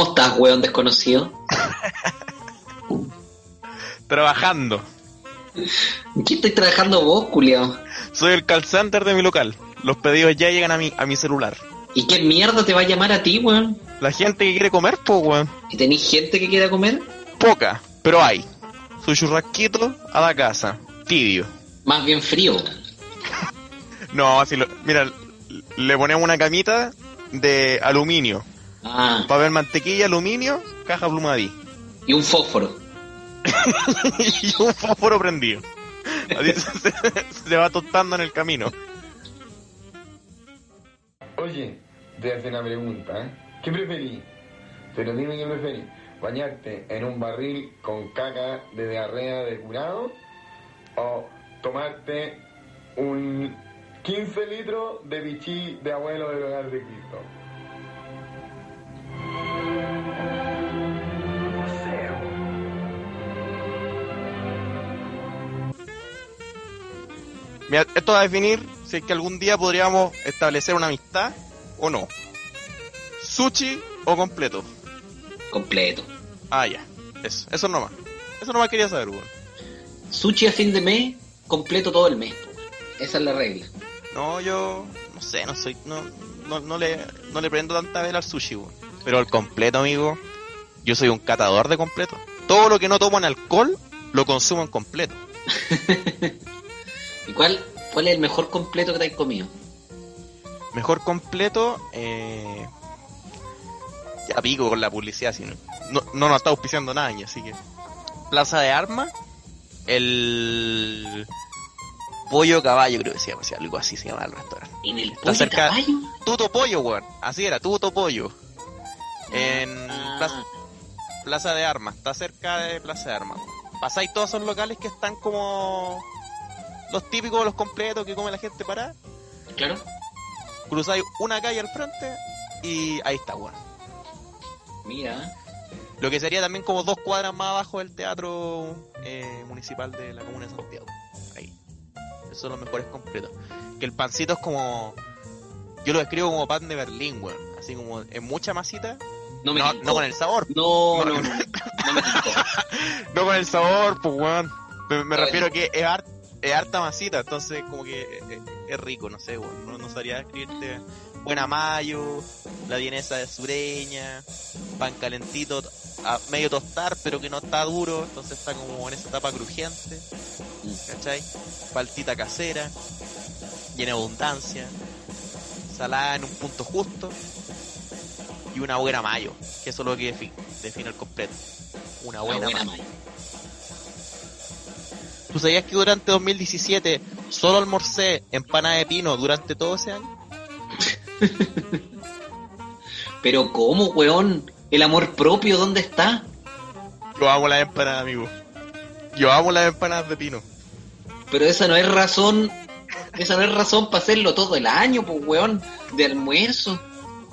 ¿Cómo estás, weón desconocido? Trabajando. ¿En qué estoy trabajando vos, culiao? Soy el call center de mi local. Los pedidos ya llegan a mi, a mi celular. ¿Y qué mierda te va a llamar a ti, weón? La gente que quiere comer, pues, weón. ¿Y tenés gente que quiera comer? Poca, pero hay. Su churrasquito a la casa. Tibio. Más bien frío. No, así lo... Mira, le ponemos una camita de aluminio. Ah, Papel mantequilla, aluminio, caja plumadí. y un fósforo. y un fósforo prendido. Así se, se va tostando en el camino. Oye, te hacer una pregunta, ¿eh? ¿Qué preferís? Pero dime qué preferís. ¿Bañarte en un barril con caca de diarrea de curado? ¿O tomarte un 15 litros de bichí de abuelo del hogar de Cristo? Mira, esto va a definir si es que algún día podríamos establecer una amistad o no. Sushi o completo. Completo. Ah, ya. Eso, eso nomás. Eso nomás quería saber, weón. Sushi a fin de mes, completo todo el mes. Esa es la regla. No, yo no sé, no soy, no, no, no le, no le prendo tanta vela al sushi, weón. Pero el completo, amigo, yo soy un catador de completo. Todo lo que no tomo en alcohol, lo consumo en completo. ¿Y cuál, cuál es el mejor completo que te has comido? Mejor completo, eh... Ya pico con la publicidad, si no, no, no nos está auspiciando nada, así que... Plaza de Armas, el... Pollo Caballo, creo que se llama, algo así se llama el restaurante. ¿En el pollo cerca- caballo? Tuto Pollo, weón. Así era, Tuto Pollo. En Ah, Plaza, Plaza de Armas, está cerca de Plaza de Armas. Pasáis todos esos locales que están como los típicos, los completos que come la gente para. Claro. Cruzáis una calle al frente y ahí está, weón. Mira. Lo que sería también como dos cuadras más abajo del teatro eh, municipal de la comuna de Santiago. Ahí. Esos son los mejores completos. Que el pancito es como. Yo lo describo como pan de Berlín, weón. Así como en mucha masita. No me No, no con el sabor. No, No. no, no. No me tincó. No con el sabor, pues weón. Me, me refiero a que es, har- es harta masita, entonces como que es, es rico, no sé, weón. No, no sabría describirte. Buena mayo, la vienesa de sureña, pan calentito a medio tostar, pero que no está duro, entonces está como en esa etapa crujiente, ¿cachai? Paltita casera, llena de abundancia, salada en un punto justo y una buena mayo, que eso es lo que defi- define el completo. Una Una buena, buena mayo. mayo. ¿Tú sabías que durante 2017 solo almorcé empanada de pino durante todo ese año? Pero ¿cómo, weón? ¿El amor propio dónde está? Yo amo las empanadas, amigo. Yo amo las empanadas de pino. Pero esa no es razón... Esa no es razón para hacerlo todo el año, pues, weón. De almuerzo.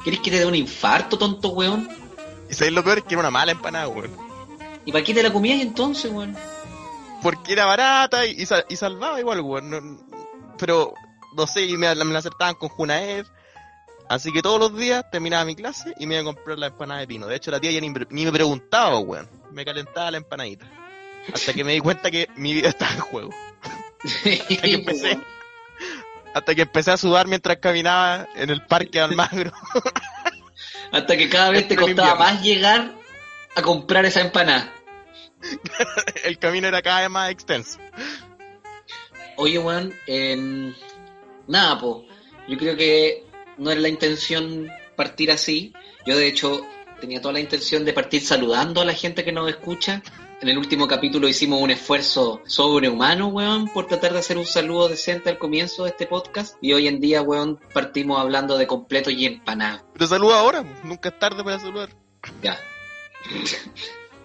¿Quieres que te dé un infarto, tonto, weón? ¿Y sabéis lo peor? Que era una mala empanada, weón. ¿Y para qué te la comías entonces, weón? Porque era barata y, y, sal- y salvaba igual, weón. No- pero, no sé, y me, la- me la acertaban con Junaed. Así que todos los días terminaba mi clase y me iba a comprar la empanada de pino. De hecho, la tía ya ni, ni me preguntaba, weón. Me calentaba la empanadita. Hasta que me di cuenta que mi vida estaba en juego. Hasta que empecé, hasta que empecé a sudar mientras caminaba en el parque de Almagro. Hasta que cada vez te costaba más llegar a comprar esa empanada. el camino era cada vez más extenso. Oye, weón, nada, po. Yo creo que no es la intención partir así. Yo, de hecho, tenía toda la intención de partir saludando a la gente que nos escucha. En el último capítulo hicimos un esfuerzo sobrehumano, weón, por tratar de hacer un saludo decente al comienzo de este podcast. Y hoy en día, weón, partimos hablando de completo y empanado. Pero saluda ahora, nunca es tarde para saludar. Ya.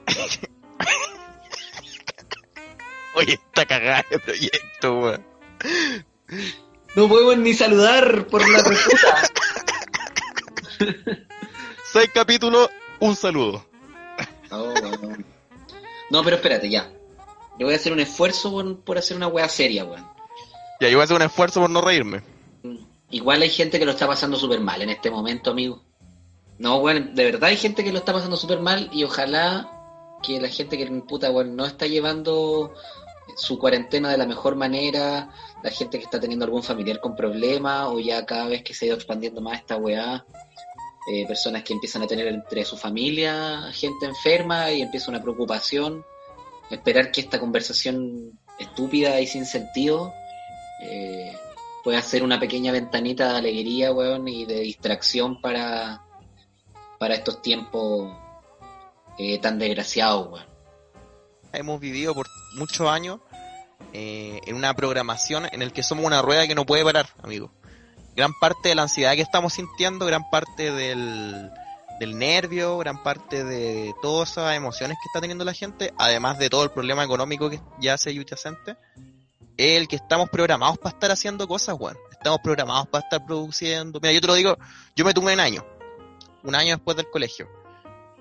Oye, está cagada el proyecto, weón. No podemos ni saludar por la reputa. Seis capítulos, un saludo. No, weón. No, pero espérate, ya. Yo voy a hacer un esfuerzo por, por hacer una wea seria, weón. Ya, yo voy a hacer un esfuerzo por no reírme. Igual hay gente que lo está pasando súper mal en este momento, amigo. No, weón, de verdad hay gente que lo está pasando súper mal y ojalá que la gente que puta, weón, no está llevando su cuarentena de la mejor manera, la gente que está teniendo algún familiar con problemas o ya cada vez que se ha ido expandiendo más esta weá, eh, personas que empiezan a tener entre su familia gente enferma y empieza una preocupación, esperar que esta conversación estúpida y sin sentido eh, pueda ser una pequeña ventanita de alegría, weón, y de distracción para, para estos tiempos eh, tan desgraciados, weón. Hemos vivido por muchos años eh, en una programación en el que somos una rueda que no puede parar, amigo. Gran parte de la ansiedad que estamos sintiendo, gran parte del, del nervio, gran parte de todas esas emociones que está teniendo la gente, además de todo el problema económico que ya se subyacente, es el que estamos programados para estar haciendo cosas, weón. Estamos programados para estar produciendo. Mira, yo te lo digo, yo me tuve un año, un año después del colegio.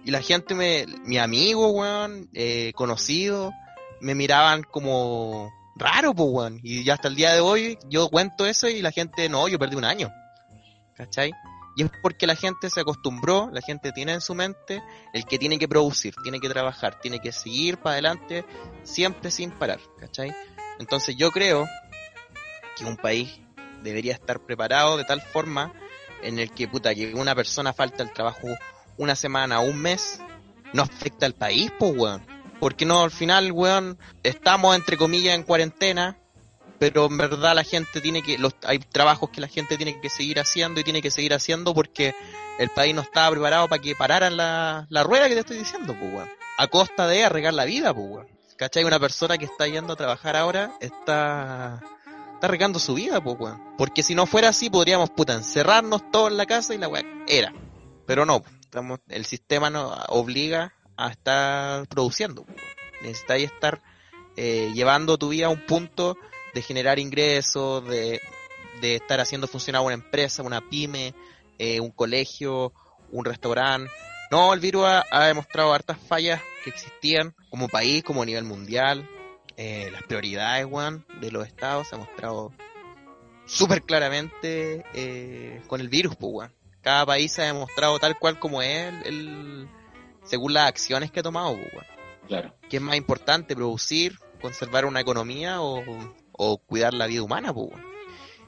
Y la gente, me, mi amigo, weón, eh, conocido, me miraban como raro, pues, weón. Y ya hasta el día de hoy yo cuento eso y la gente, no, yo perdí un año. ¿Cachai? Y es porque la gente se acostumbró, la gente tiene en su mente el que tiene que producir, tiene que trabajar, tiene que seguir para adelante, siempre sin parar, ¿cachai? Entonces yo creo que un país debería estar preparado de tal forma en el que, puta, que una persona falta el trabajo una semana un mes, no afecta al país, pues, weón. Porque no, al final, weón, estamos entre comillas en cuarentena, pero en verdad la gente tiene que, los, hay trabajos que la gente tiene que seguir haciendo y tiene que seguir haciendo porque el país no estaba preparado para que pararan la, la rueda que te estoy diciendo, pues, weón. A costa de arreglar la vida, pues, weón. ¿Cachai? Una persona que está yendo a trabajar ahora está, está arreglando su vida, pues, weón. Porque si no fuera así, podríamos, puta, encerrarnos todos en la casa y la weá era. Pero no, estamos, el sistema nos obliga a estar produciendo. Necesitáis estar eh, llevando tu vida a un punto de generar ingresos, de, estar haciendo funcionar una empresa, una pyme, eh, un colegio, un restaurante. No, el virus ha, demostrado hartas fallas que existían como país, como a nivel mundial. Eh, las prioridades, weón, de los estados se ha mostrado súper claramente eh, con el virus, pues. Cada país se ha demostrado tal cual como es el, según las acciones que ha tomado, pues. Claro. ¿Qué es más importante, producir, conservar una economía o, o cuidar la vida humana, pues?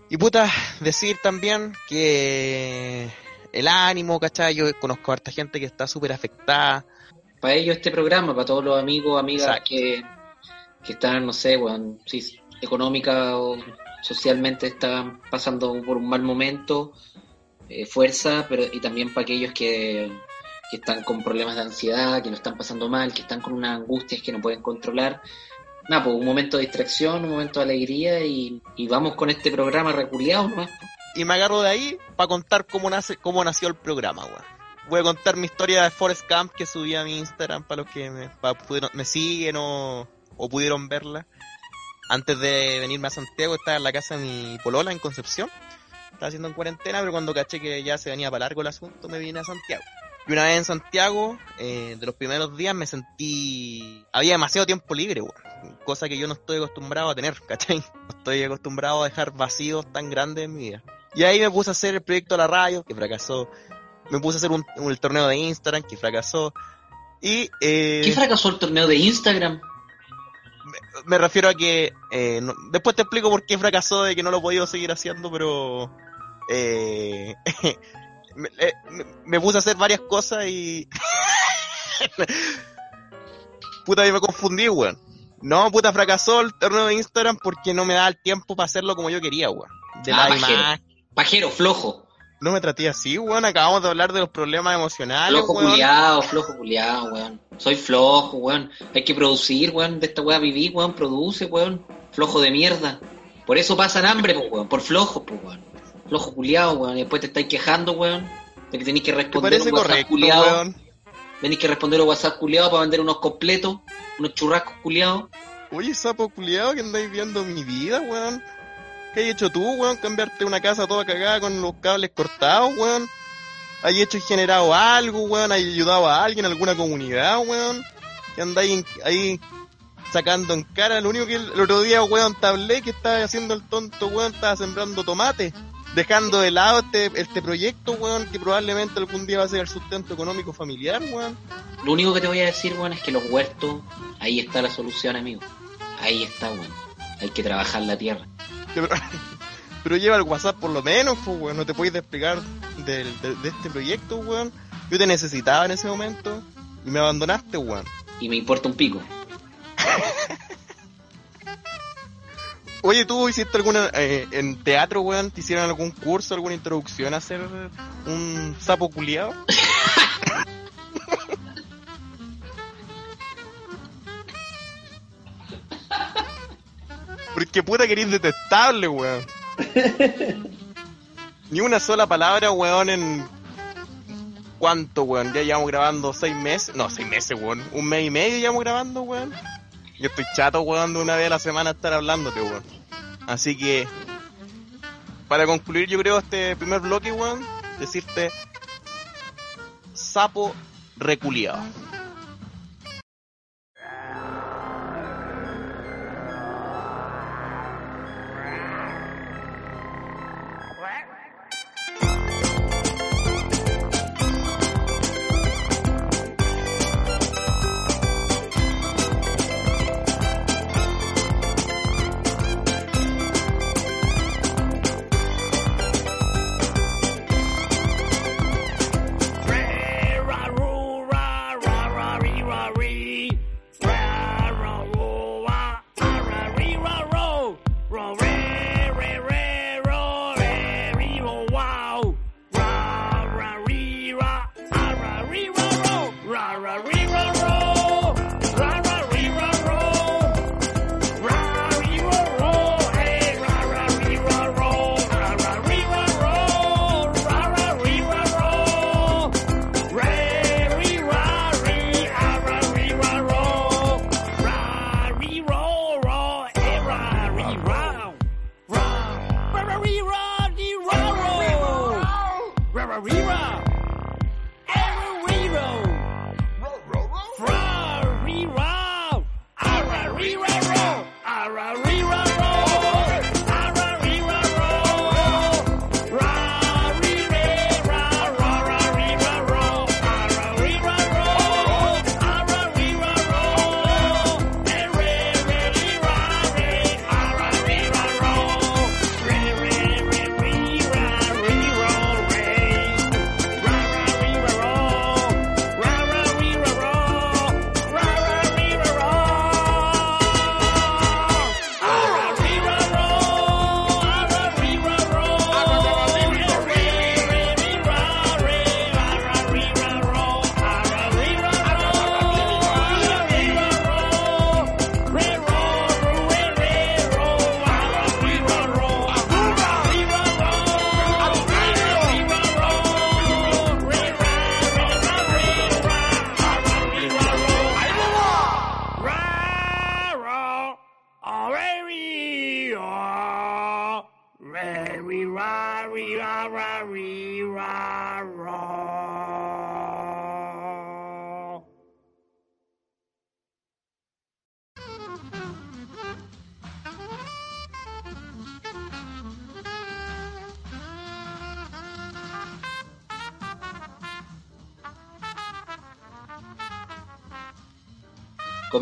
Y puta, decir también que el ánimo, ¿cachai? Yo conozco a harta gente que está súper afectada. Para ellos este programa, para todos los amigos, amigas Exacto. que, que están, no sé, bueno, sí, económica o socialmente están pasando por un mal momento, eh, fuerza, pero y también para aquellos que, que están con problemas de ansiedad, que lo están pasando mal, que están con unas angustias que no pueden controlar. Nada, pues un momento de distracción, un momento de alegría y, y vamos con este programa reculeado nomás. Y me agarro de ahí para contar cómo nace, cómo nació el programa, weón. Voy a contar mi historia de Forest Camp que subí a mi Instagram para los que me, me siguen o, o pudieron verla. Antes de venirme a Santiago estaba en la casa de mi polola en Concepción. Estaba haciendo en cuarentena, pero cuando caché que ya se venía para largo el asunto me vine a Santiago. Y una vez en Santiago, eh, de los primeros días me sentí... Había demasiado tiempo libre, weón. Cosa que yo no estoy acostumbrado a tener, ¿cachai? No estoy acostumbrado a dejar vacíos tan grandes en mi vida. Y ahí me puse a hacer el proyecto de la radio, que fracasó. Me puse a hacer un, un- el torneo de Instagram, que fracasó. Y eh, ¿Qué fracasó el torneo de Instagram? Me refiero a que... eh, no- después te explico por qué fracasó, de que no lo he podido seguir haciendo, pero... eh, me, eh, me- me puse a hacer varias cosas y... puta, yo me confundí, weón. No, puta, fracasó el torneo de Instagram porque no me da el tiempo para hacerlo como yo quería, weón. De Ah, la pajero. Pajero, flojo. No me traté así, weón. Acabamos de hablar de los problemas emocionales, Flojo weón. culiado, flojo culiado, weón. Soy flojo, weón. Hay que producir, weón. De esta weá vivir, weón. Produce, weón. Flojo de mierda. Por eso pasan hambre, pues, weón. Por flojo, pues, weón. Flojo culiado, weón. Y después te estáis quejando, weón. De que tenéis que ¿Te responder un WhatsApp correcto, culiado. weón? Tenéis que responder un WhatsApp culiado para vender unos completos. Unos churrascos culiados. Oye, sapo culiado, que andáis viendo mi vida, weón. ¿Qué has hecho tú, weón? Cambiarte una casa toda cagada con los cables cortados, weón. ¿Has hecho y generado algo, weón? ¿Has ayudado a alguien, a alguna comunidad, weón? Que andáis ahí sacando en cara. Lo único que el, otro día, weón, te hablé que estaba haciendo el tonto, weón, estaba sembrando tomate. Dejando de lado este, este proyecto, weón, que probablemente algún día va a ser el sustento económico familiar, weón. Lo único que te voy a decir, weón, es que los huertos, ahí está la solución, amigo. Ahí está, weón. Hay que trabajar la tierra. Pero, pero lleva el WhatsApp por lo menos, pues, weón. No te puedes despegar del- de, de este proyecto, weón. Yo te necesitaba en ese momento y me abandonaste, weón. Y me importa un pico. Oye, ¿tú hiciste alguna... eh, en teatro, weón? ¿Te hicieron algún curso, alguna introducción a ser un sapo culiado? Porque puta que eres detestable, weón. Ni una sola palabra, weón, en... ¿Cuánto, weón? Ya llevamos grabando seis meses. No, seis meses, weón. Un mes y medio llevamos grabando, weón. Yo estoy chato, weón, de una vez a la semana estar hablándote, weón. Así que... Para concluir, yo creo, este primer bloque, weón, decirte... Sapo reculiado.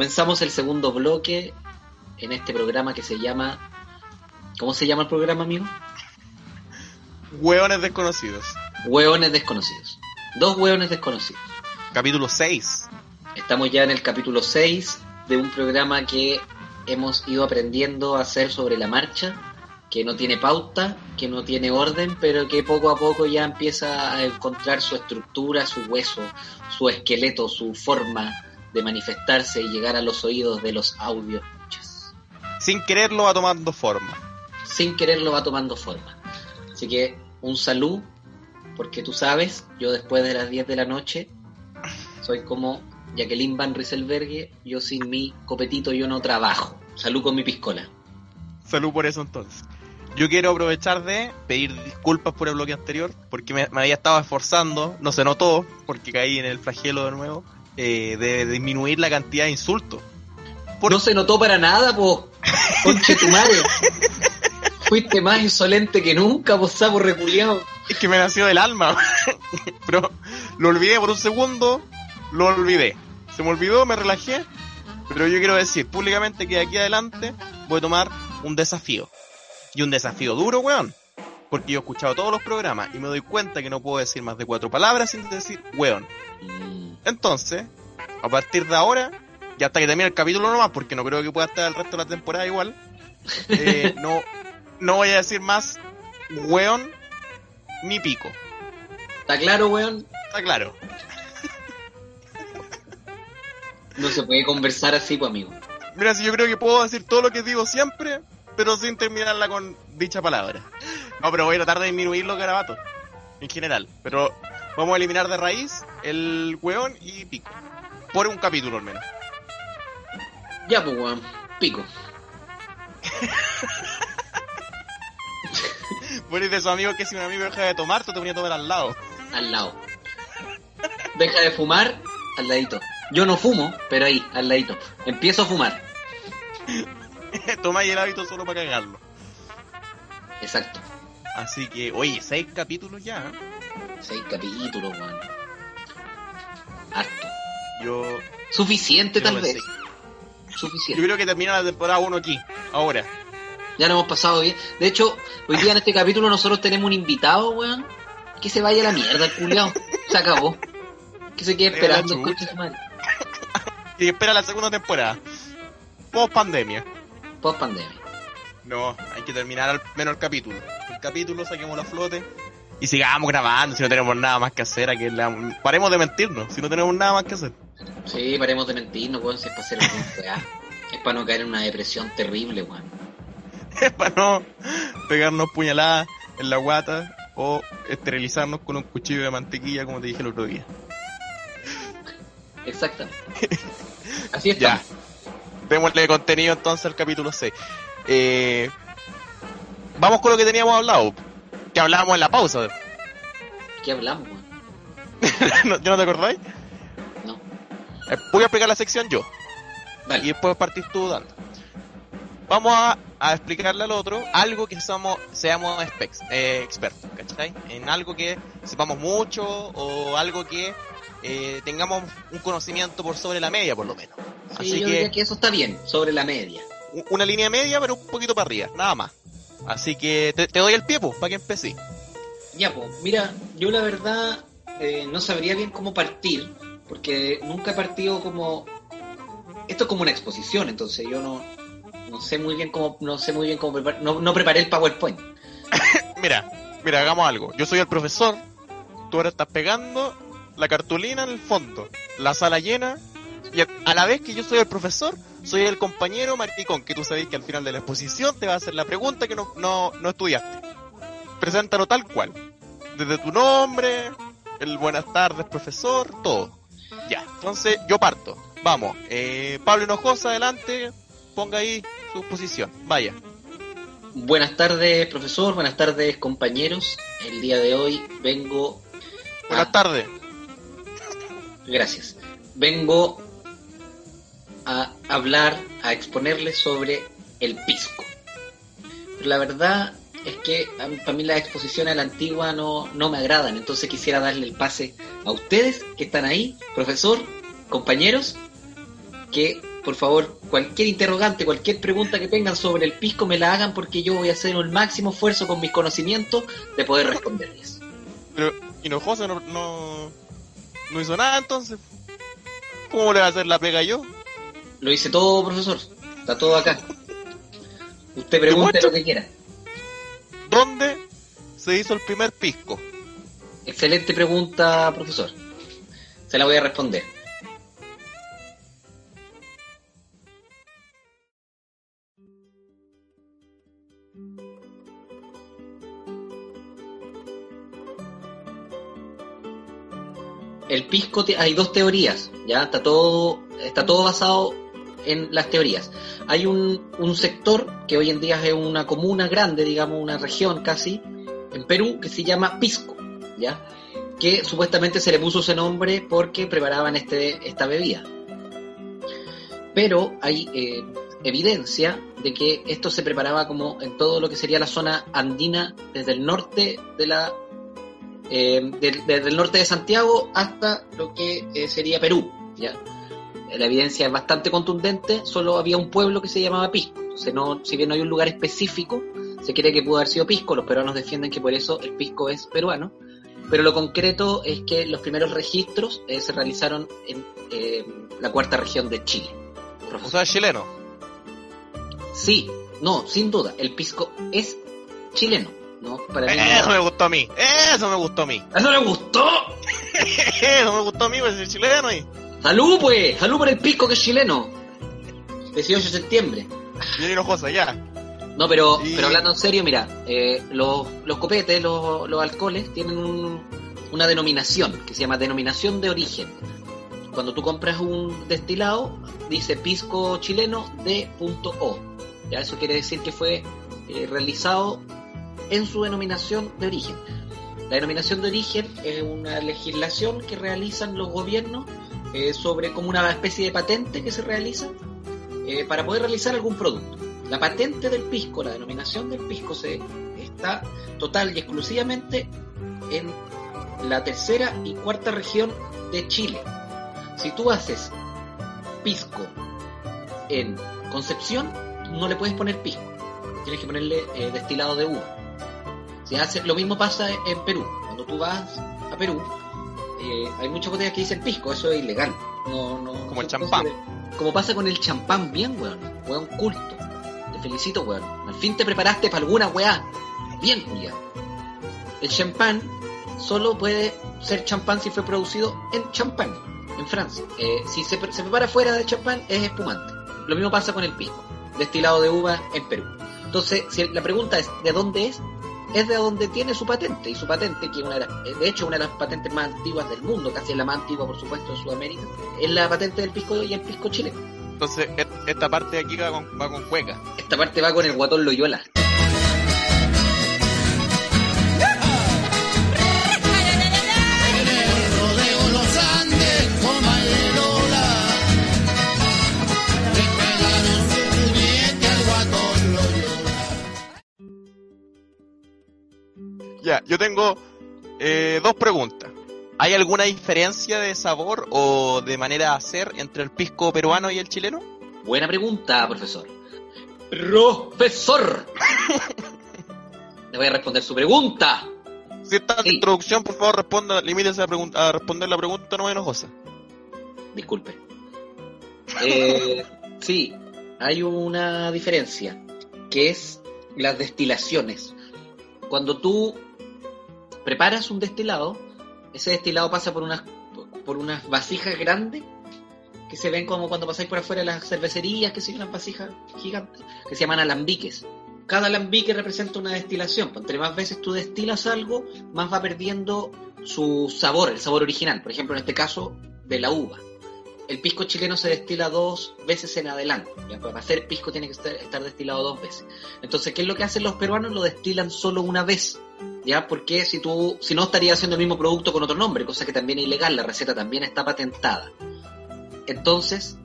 Comenzamos el segundo bloque en este programa que se llama... ¿Cómo se llama el programa, amigo? Hueones desconocidos. Hueones desconocidos. Dos hueones desconocidos. Capítulo 6. Estamos ya en el capítulo 6 de un programa que hemos ido aprendiendo a hacer sobre la marcha, que no tiene pauta, que no tiene orden, pero que poco a poco ya empieza a encontrar su estructura, su hueso, su esqueleto, su forma de manifestarse y llegar a los oídos de los audios. Sin quererlo va tomando forma. Sin quererlo va tomando forma. Así que un salud, porque tú sabes, yo después de las 10 de la noche soy como Jacqueline Van Rieselbergue, yo sin mi copetito yo no trabajo. Salud con mi piscola. Salud por eso entonces. Yo quiero aprovechar de pedir disculpas por el bloque anterior, porque me, me había estado esforzando, no se notó, porque caí en el flagelo de nuevo, eh, de disminuir la cantidad de insultos. Por- No se notó para nada, po. Conche tu madre. Fuiste más insolente que nunca, po, sapo reculeado. Es que me nació del alma. Pero lo olvidé por un segundo, lo olvidé. Se me olvidó, me relajé. Pero yo quiero decir públicamente que de aquí adelante voy a tomar un desafío. Y un desafío duro, weón. Porque yo he escuchado todos los programas y me doy cuenta que no puedo decir más de cuatro palabras sin decir weón. Mm, Entonces, a partir de ahora, y hasta que termine el capítulo nomás, porque no creo que pueda estar el resto de la temporada igual, eh, no, no voy a decir más weón ni pico. ¿Está claro, weón? Está claro. No se puede conversar así, pues, amigo. Mira, si yo creo que puedo decir todo lo que digo siempre, pero sin terminarla con dicha palabra. No, pero voy a tratar de disminuir los garabatos, en general. Pero vamos a eliminar de raíz el weón y pico. Por un capítulo al menos. Ya, pues, weón. Pico. Bueno, y de esos amigos que si un amigo deja de tomar, tú te ponías a tomar al lado. Al lado. Deja de fumar, al ladito. Yo no fumo, pero ahí, al ladito. Empiezo a fumar. Tomáis el hábito solo para cagarlo. Exacto. Así que, oye, seis capítulos ya. ¿eh? Seis capítulos, weón. Harto. Yo, Suficiente, yo tal vez. pensé. Yo Suficiente. creo que termina la temporada 1 aquí, ahora. Ya lo hemos pasado bien. De hecho, hoy día en este capítulo nosotros tenemos un invitado, weón. Que se vaya a la mierda, el culiao. Se acabó. Que se quede esperando, chucha. concha su madre. Y espera la segunda temporada. Post pandemia. Post pandemia. No, hay que terminar al menos el capítulo. El capítulo, saquemos la flote. Y sigamos grabando si no tenemos nada más que hacer. A que la- Paremos de mentirnos si no tenemos nada más que hacer. Sí, paremos de mentirnos, weón, si es para hacer. Es para no caer en una depresión terrible, weón. Es para no pegarnos puñaladas en la guata o esterilizarnos con un cuchillo de mantequilla como te dije el otro día. Exactamente. Así es. Démosle contenido entonces al capítulo 6. Eh, vamos con lo que teníamos hablado. Que hablábamos en la pausa. ¿Qué hablamos, ¿Yo no te acordáis? No. Eh, voy a explicar la sección yo. Y después partir tú dando. Vamos a, a explicarle al otro algo que somos, seamos espex- eh, expertos, ¿cachai? En algo que sepamos mucho o algo que eh, tengamos un conocimiento por sobre la media, por lo menos. Sí, Así yo que diría que eso está bien, sobre la media. una línea media, pero un poquito para arriba, nada más. Así que te, te doy el pie, pues, para que empecé. Ya, pues, mira, yo la verdad eh, no sabría bien cómo partir, porque nunca he partido como... Esto es como una exposición, entonces yo no, no sé muy bien cómo, no sé muy bien cómo preparar, no, no preparé el PowerPoint. Mira, mira, hagamos algo. Yo soy el profesor, tú ahora estás pegando la cartulina en el fondo, la sala llena, y a, la vez que yo soy el profesor, soy el compañero maricón, que tú sabes que al final de la exposición te va a hacer la pregunta que no, no, no estudiaste. Preséntalo tal cual. Desde tu nombre, el buenas tardes, profesor, todo. Ya, entonces yo parto. Vamos, eh, Pablo Hinojosa, adelante, ponga ahí su posición. Vaya. Buenas tardes, profesor, buenas tardes, compañeros. El día de hoy vengo... Buenas a- tardes. Gracias. Vengo a hablar, a exponerles sobre el pisco. Pero la verdad es que para mí las exposiciones a la antigua no, no me agradan, entonces quisiera darle el pase a ustedes que están ahí, profesor, compañeros, que por favor cualquier interrogante, cualquier pregunta que tengan sobre el pisco me la hagan porque yo voy a hacer un máximo esfuerzo con mis conocimientos de poder responderles. Pero Hinojosa no, no, no hizo nada entonces. ¿Cómo le va a hacer la pega yo? Lo hice todo, profesor. Está todo acá. Usted pregunte lo que quiera. ¿Dónde se hizo el primer pisco? Excelente pregunta, profesor. Se la voy a responder. El pisco hay dos teorías, ya está todo está todo basado en las teorías. Hay un, un sector que hoy en día es una comuna grande, digamos una región casi en Perú que se llama Pisco, ya que supuestamente se le puso ese nombre porque preparaban este, esta bebida. Pero hay eh, evidencia de que esto se preparaba como en todo lo que sería la zona andina, desde el norte de la eh, desde el norte de Santiago hasta lo que eh, sería Perú. ¿ya? La evidencia es bastante contundente, solo había un pueblo que se llamaba Pisco. Entonces, no, si bien no hay un lugar específico, se cree que pudo haber sido Pisco, los peruanos defienden que por eso el Pisco es peruano, pero lo concreto es que los primeros registros eh, se realizaron en eh, la cuarta región de Chile. O sea, chileno. Sí, no, sin duda, el pisco es chileno, ¿no? Para mí Eso no- me gustó a mí. Eso me gustó a mí. ¡Eso le gustó! Eso me gustó a mí, pues el chileno y. ¡Salud, pues! ¡Salud por el pisco que es chileno! 18 de septiembre. Bien hinojosa, ya. No, pero, pero hablando en serio, mira, eh, los, los copetes, los, los alcoholes, tienen un- una denominación que se llama denominación de origen. Cuando tú compras un destilado, dice pisco chileno de punto O. Ya eso quiere decir que fue eh, realizado en su denominación de origen. La denominación de origen es una legislación que realizan los gobiernos eh, sobre como una especie de patente que se realiza eh, para poder realizar algún producto. La patente del pisco, la denominación del pisco, se está total y exclusivamente en la tercera y cuarta región de Chile. Si tú haces pisco en Concepción, no le puedes poner pisco. Tienes que ponerle eh, destilado de uva. Hace, lo mismo pasa en Perú. Cuando tú vas a Perú, eh, hay muchas botellas que dicen pisco, eso es ilegal. No, no, Como el no champán. Como pasa con el champán, bien, weón. Weón culto. Te felicito, weón. Al fin te preparaste para alguna weá. Bien, culiado. El champán solo puede ser champán si fue producido en champán, en Francia. Eh, si se, pre- se prepara fuera de champán, es espumante. Lo mismo pasa con el pisco, destilado de uva en Perú. Entonces, si la pregunta es, ¿de dónde es? Es de donde tiene su patente. Y su patente, que una de, las- de hecho una de las patentes más antiguas del mundo, casi la más antigua, por supuesto, en Sudamérica, es la patente del pisco y el pisco chileno. Entonces, esta parte de aquí va con, va con cueca. Esta parte va con el guatón Loyola. Yo tengo eh, dos preguntas. ¿Hay alguna diferencia de sabor o de manera de hacer entre el pisco peruano y el chileno? Buena pregunta, profesor. Profesor. Le voy a responder su pregunta. Si está en Sí. introducción, por favor, responda, limítese a, a responder la pregunta no enojosa. Disculpe. Eh, sí, hay una diferencia, que es las destilaciones. Cuando tú preparas un destilado, ese destilado pasa por unas, por unas vasijas grandes que se ven como cuando pasáis por afuera de las cervecerías, que son unas vasijas gigantes, que se llaman alambiques. Cada alambique representa una destilación. pues, Entre más veces tú destilas algo, más va perdiendo su sabor, el sabor original. Por ejemplo, en este caso, de la uva el pisco chileno se destila dos veces en adelante. ¿ya? Para hacer pisco tiene que estar, destilado dos veces. Entonces, ¿qué es lo que hacen los peruanos? Lo destilan solo una vez. ¿Ya? Porque si tú, si no estaría haciendo el mismo producto con otro nombre, cosa que también es ilegal, la receta también está patentada. Entonces,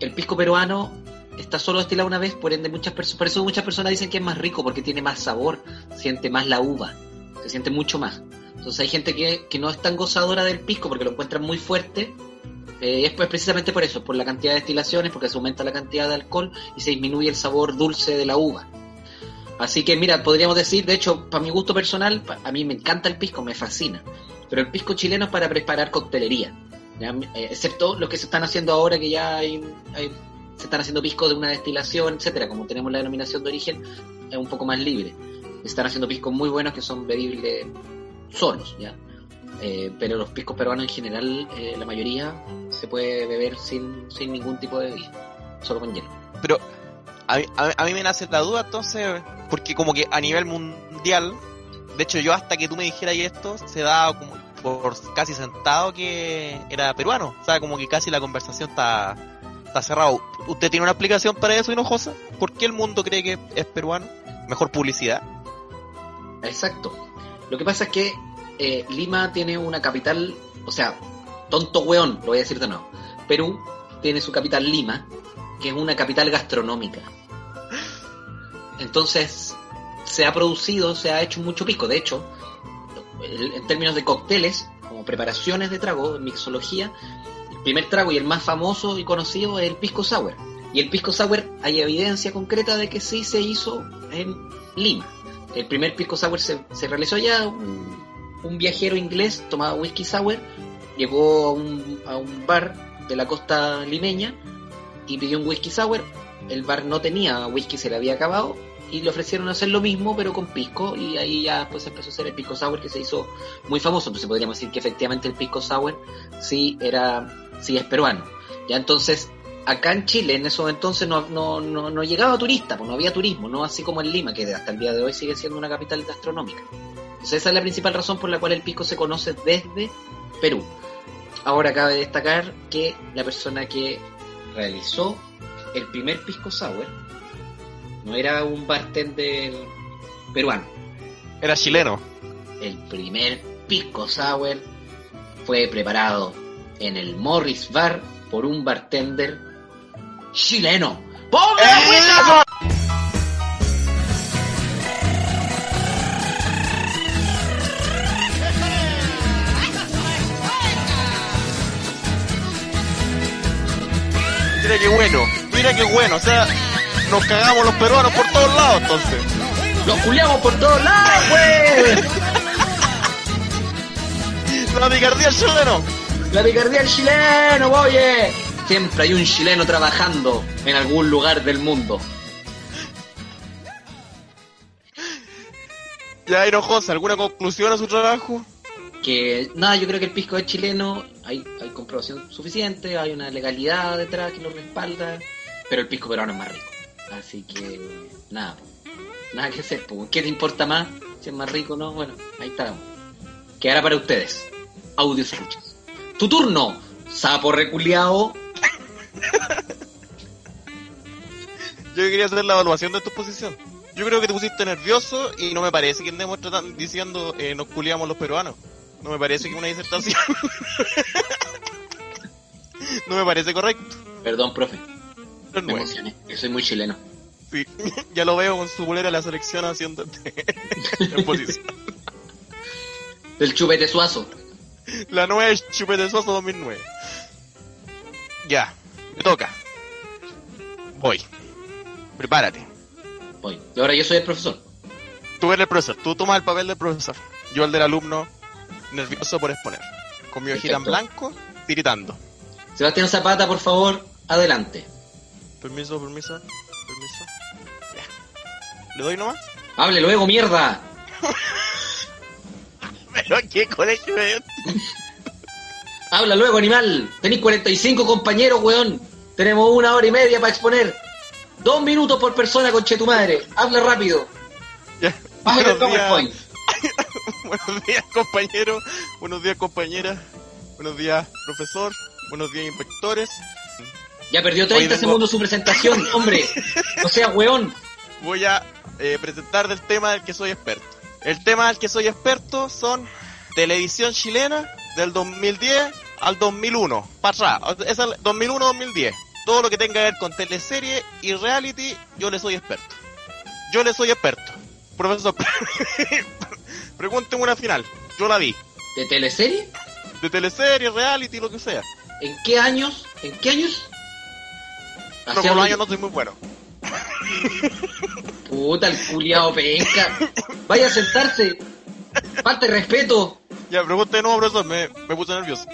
el pisco peruano está solo destilado una vez, por ende muchas personas, por eso muchas personas dicen que es más rico, porque tiene más sabor, siente más la uva, se siente mucho más. Entonces hay gente que, que no es tan gozadora del pisco porque lo encuentran muy fuerte eh, es pues precisamente por eso, por la cantidad de destilaciones, porque se aumenta la cantidad de alcohol y se disminuye el sabor dulce de la uva. Así que mira, podríamos decir, de hecho, para mi gusto personal, a mí me encanta el pisco, me fascina. Pero el pisco chileno es para preparar coctelería. Eh, excepto los que se están haciendo ahora, que ya se están haciendo pisco de una destilación, etcétera. Como tenemos la denominación de origen, es un poco más libre. están haciendo piscos muy buenos que son bebibles solos, ¿ya? Eh, pero los piscos peruanos en general, eh, la mayoría, se puede beber sin, sin ningún tipo de bebida, solo con hielo. Pero a mí, a, a mí me nace la duda entonces, porque como que a nivel mundial, de hecho yo hasta que tú me dijeras esto, se da como por casi sentado que era peruano. O sea, como que casi la conversación está, está cerrada. ¿Usted tiene una explicación para eso, Hinojosa? ¿Por qué el mundo cree que es peruano? Mejor publicidad. Exacto. Lo que pasa es que eh, Lima tiene una capital, o sea, tonto weón, lo voy a decir de nuevo. Perú tiene su capital Lima, que es una capital gastronómica. Entonces, se ha producido, se ha hecho mucho pisco. De hecho, en términos de cócteles, como preparaciones de trago, mixología, el primer trago y el más famoso y conocido es el pisco sour. Y el pisco sour hay evidencia concreta de que sí se hizo en Lima. El primer pisco sour se, realizó allá, un viajero inglés tomaba whisky sour, llegó a un, a un bar de la costa limeña y pidió un whisky sour. El bar no tenía whisky, se le había acabado y le ofrecieron hacer lo mismo pero con pisco y ahí ya pues empezó a hacer el pisco sour que se hizo muy famoso. Entonces podríamos decir que efectivamente el pisco sour sí era, sí es peruano. Ya entonces acá en Chile en esos entonces no, no, no, no llegaba turista, pues no había turismo, no así como en Lima, que hasta el día de hoy sigue siendo una capital gastronómica. Entonces esa es la principal razón por la cual el pisco se conoce desde Perú. Ahora cabe destacar que la persona que realizó el primer pisco sour no era un bartender peruano. Era chileno. El primer pisco sour fue preparado en el Morris Bar por un bartender chileno. Qué bueno, mira qué bueno. O sea, nos cagamos los peruanos por todos lados entonces. ¡Los culiamos por todos lados, güey! La picardía del chileno. La picardía del chileno, oye. Siempre hay un chileno trabajando en algún lugar del mundo. Ya, Hinojosa, ¿alguna conclusión a su trabajo? Que nada, yo creo que el pisco es chileno, hay, hay comprobación suficiente, hay una legalidad detrás que lo respalda, pero el pisco peruano es más rico. Así que nada, nada que hacer. pues. ¿Qué te importa más? Si es más rico o no, bueno, ahí está. Quedará para ustedes. Audio escuchas. Tu turno, sapo reculeado. Yo quería hacer la evaluación de tu posición. Yo creo que te pusiste nervioso y no me parece que andemos diciendo eh, nos culiamos los peruanos. No me parece que una disertación. no me parece correcto. Perdón, profe, me no es. emocioné, yo soy muy chileno. Sí, ya lo veo con su bolera de la selección haciendo en posición. Del chupete suazo. La nueva es Chupete Suazo 2009. Ya, me toca. Voy. Prepárate. Voy. Y ahora yo soy el profesor. Tú eres el profesor, tú tomas el papel del profesor. Yo el del alumno, nervioso por exponer. Con mi hojita en blanco, tiritando. Sebastián Zapata, por favor, adelante. Permiso, permiso, permiso. Ya. ¿Le doy nomás? Hable luego, mierda. ¿Pero qué colegio es? Habla luego, animal. Tenéis 45 compañeros, weón. Tenemos una hora y media para exponer. Dos minutos por persona, conche tu madre. Habla rápido. Bájale el. PowerPoint. Buenos días, compañeros. Buenos días, compañeras. Buenos días, profesor. Buenos días, inspectores. Ya perdió Hoy 30 vengo- segundos su presentación, hombre. O sea, weón. Voy a eh, presentar del tema del que soy experto. El tema del que soy experto son televisión chilena del 2010 al 2001. Para atrás. Es el 2001-2010. Todo lo que tenga que ver con teleserie y reality, yo le soy experto. Yo le soy experto. Profesor, pregúnteme una final. Yo la vi. ¿De teleserie? De teleserie, reality, lo que sea. ¿En qué años? ¿En qué años? No, con los años no soy muy bueno. Puta, el culiao penca. Vaya a sentarse. De respeto. Ya, pregunte de nuevo, profesor. Me, me puse nervioso.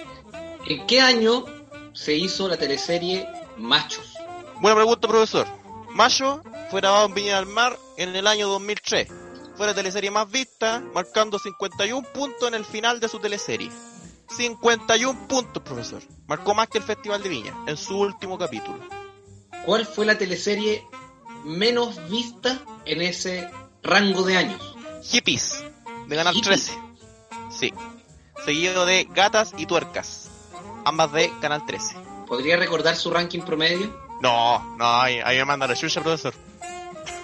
¿En qué año se hizo la teleserie Machos? Buena pregunta, profesor. Mayo fue grabado en Viña del Mar en el año 2003. Fue la teleserie más vista, marcando 51 puntos en el final de su teleserie. 51 puntos, profesor. Marcó más que el Festival de Viña en su último capítulo. ¿Cuál fue la teleserie menos vista en ese rango de años? Hippies, de Canal Hippies. 13. Sí. Seguido de Gatas y Tuercas, ambas de Canal 13. ¿Podría recordar su ranking promedio? No, no, ahí, ahí me manda la chucha, profesor.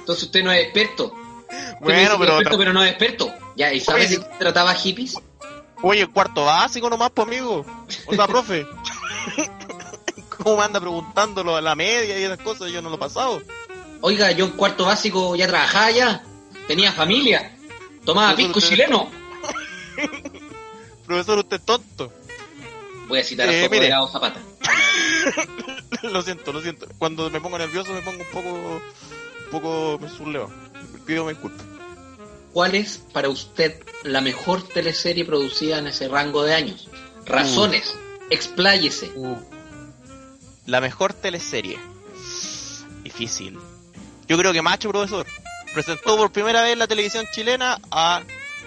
Entonces usted no es experto. Bueno, pero, experto, pero no es experto. Ya, ¿y sabe Oye, de qué trataba hippies? oye, cuarto básico nomás, pues amigo. O sea, profe. ¿Cómo me anda preguntándolo a la media y esas cosas? Yo no lo he pasado. Oiga, yo en cuarto básico ya trabajaba ya. Tenía familia. Tomaba Eso pisco chileno. Profesor, usted es tonto. Voy a citar Eh, a. Delgado Zapata. lo siento, lo siento. Cuando me pongo nervioso me pongo un poco, un poco me. Pido me disculpas. ¿Cuál es para usted la mejor teleserie producida en ese rango de años? Razones. Expláyese. La mejor teleserie. Difícil. Yo creo que Macho Profesor presentó por primera vez en la televisión chilena a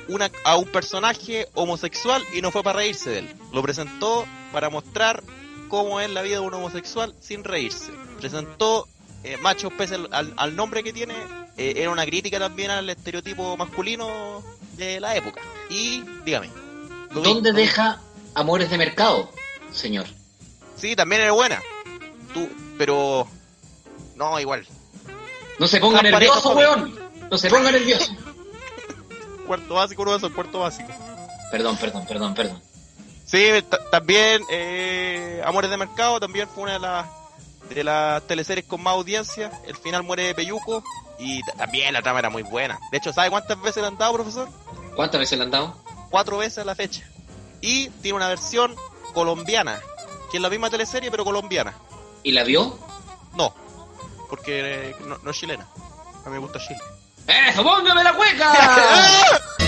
una a un personaje homosexual y no fue para reírse de él. Lo presentó para mostrar cómo es la vida de un homosexual sin reírse. Presentó eh, Macho pese al nombre que tiene, eh, era una crítica también al estereotipo masculino de la época. Y dígame. ¿Dónde deja Amores de Mercado, señor? Sí, también es buena. Tú, pero no igual. No se ponga nervioso, weón. No se ponga nervioso. Cuarto básico, no eso, cuarto básico. Perdón, perdón, perdón, perdón. Sí, ta- también eh, Amores de Mercado también fue una de las de las teleseries con más audiencia. El final muere Peyuco y ta- también la trama era muy buena. De hecho, ¿sabe cuántas veces le han dado, profesor? ¿Cuántas veces le han dado? Cuatro veces a la fecha. Y tiene una versión colombiana, que es la misma teleserie pero colombiana. ¿Y la vio? No, porque eh, no, no es chilena. A mí me gusta Chile. ¡Eso, póngame la cueca!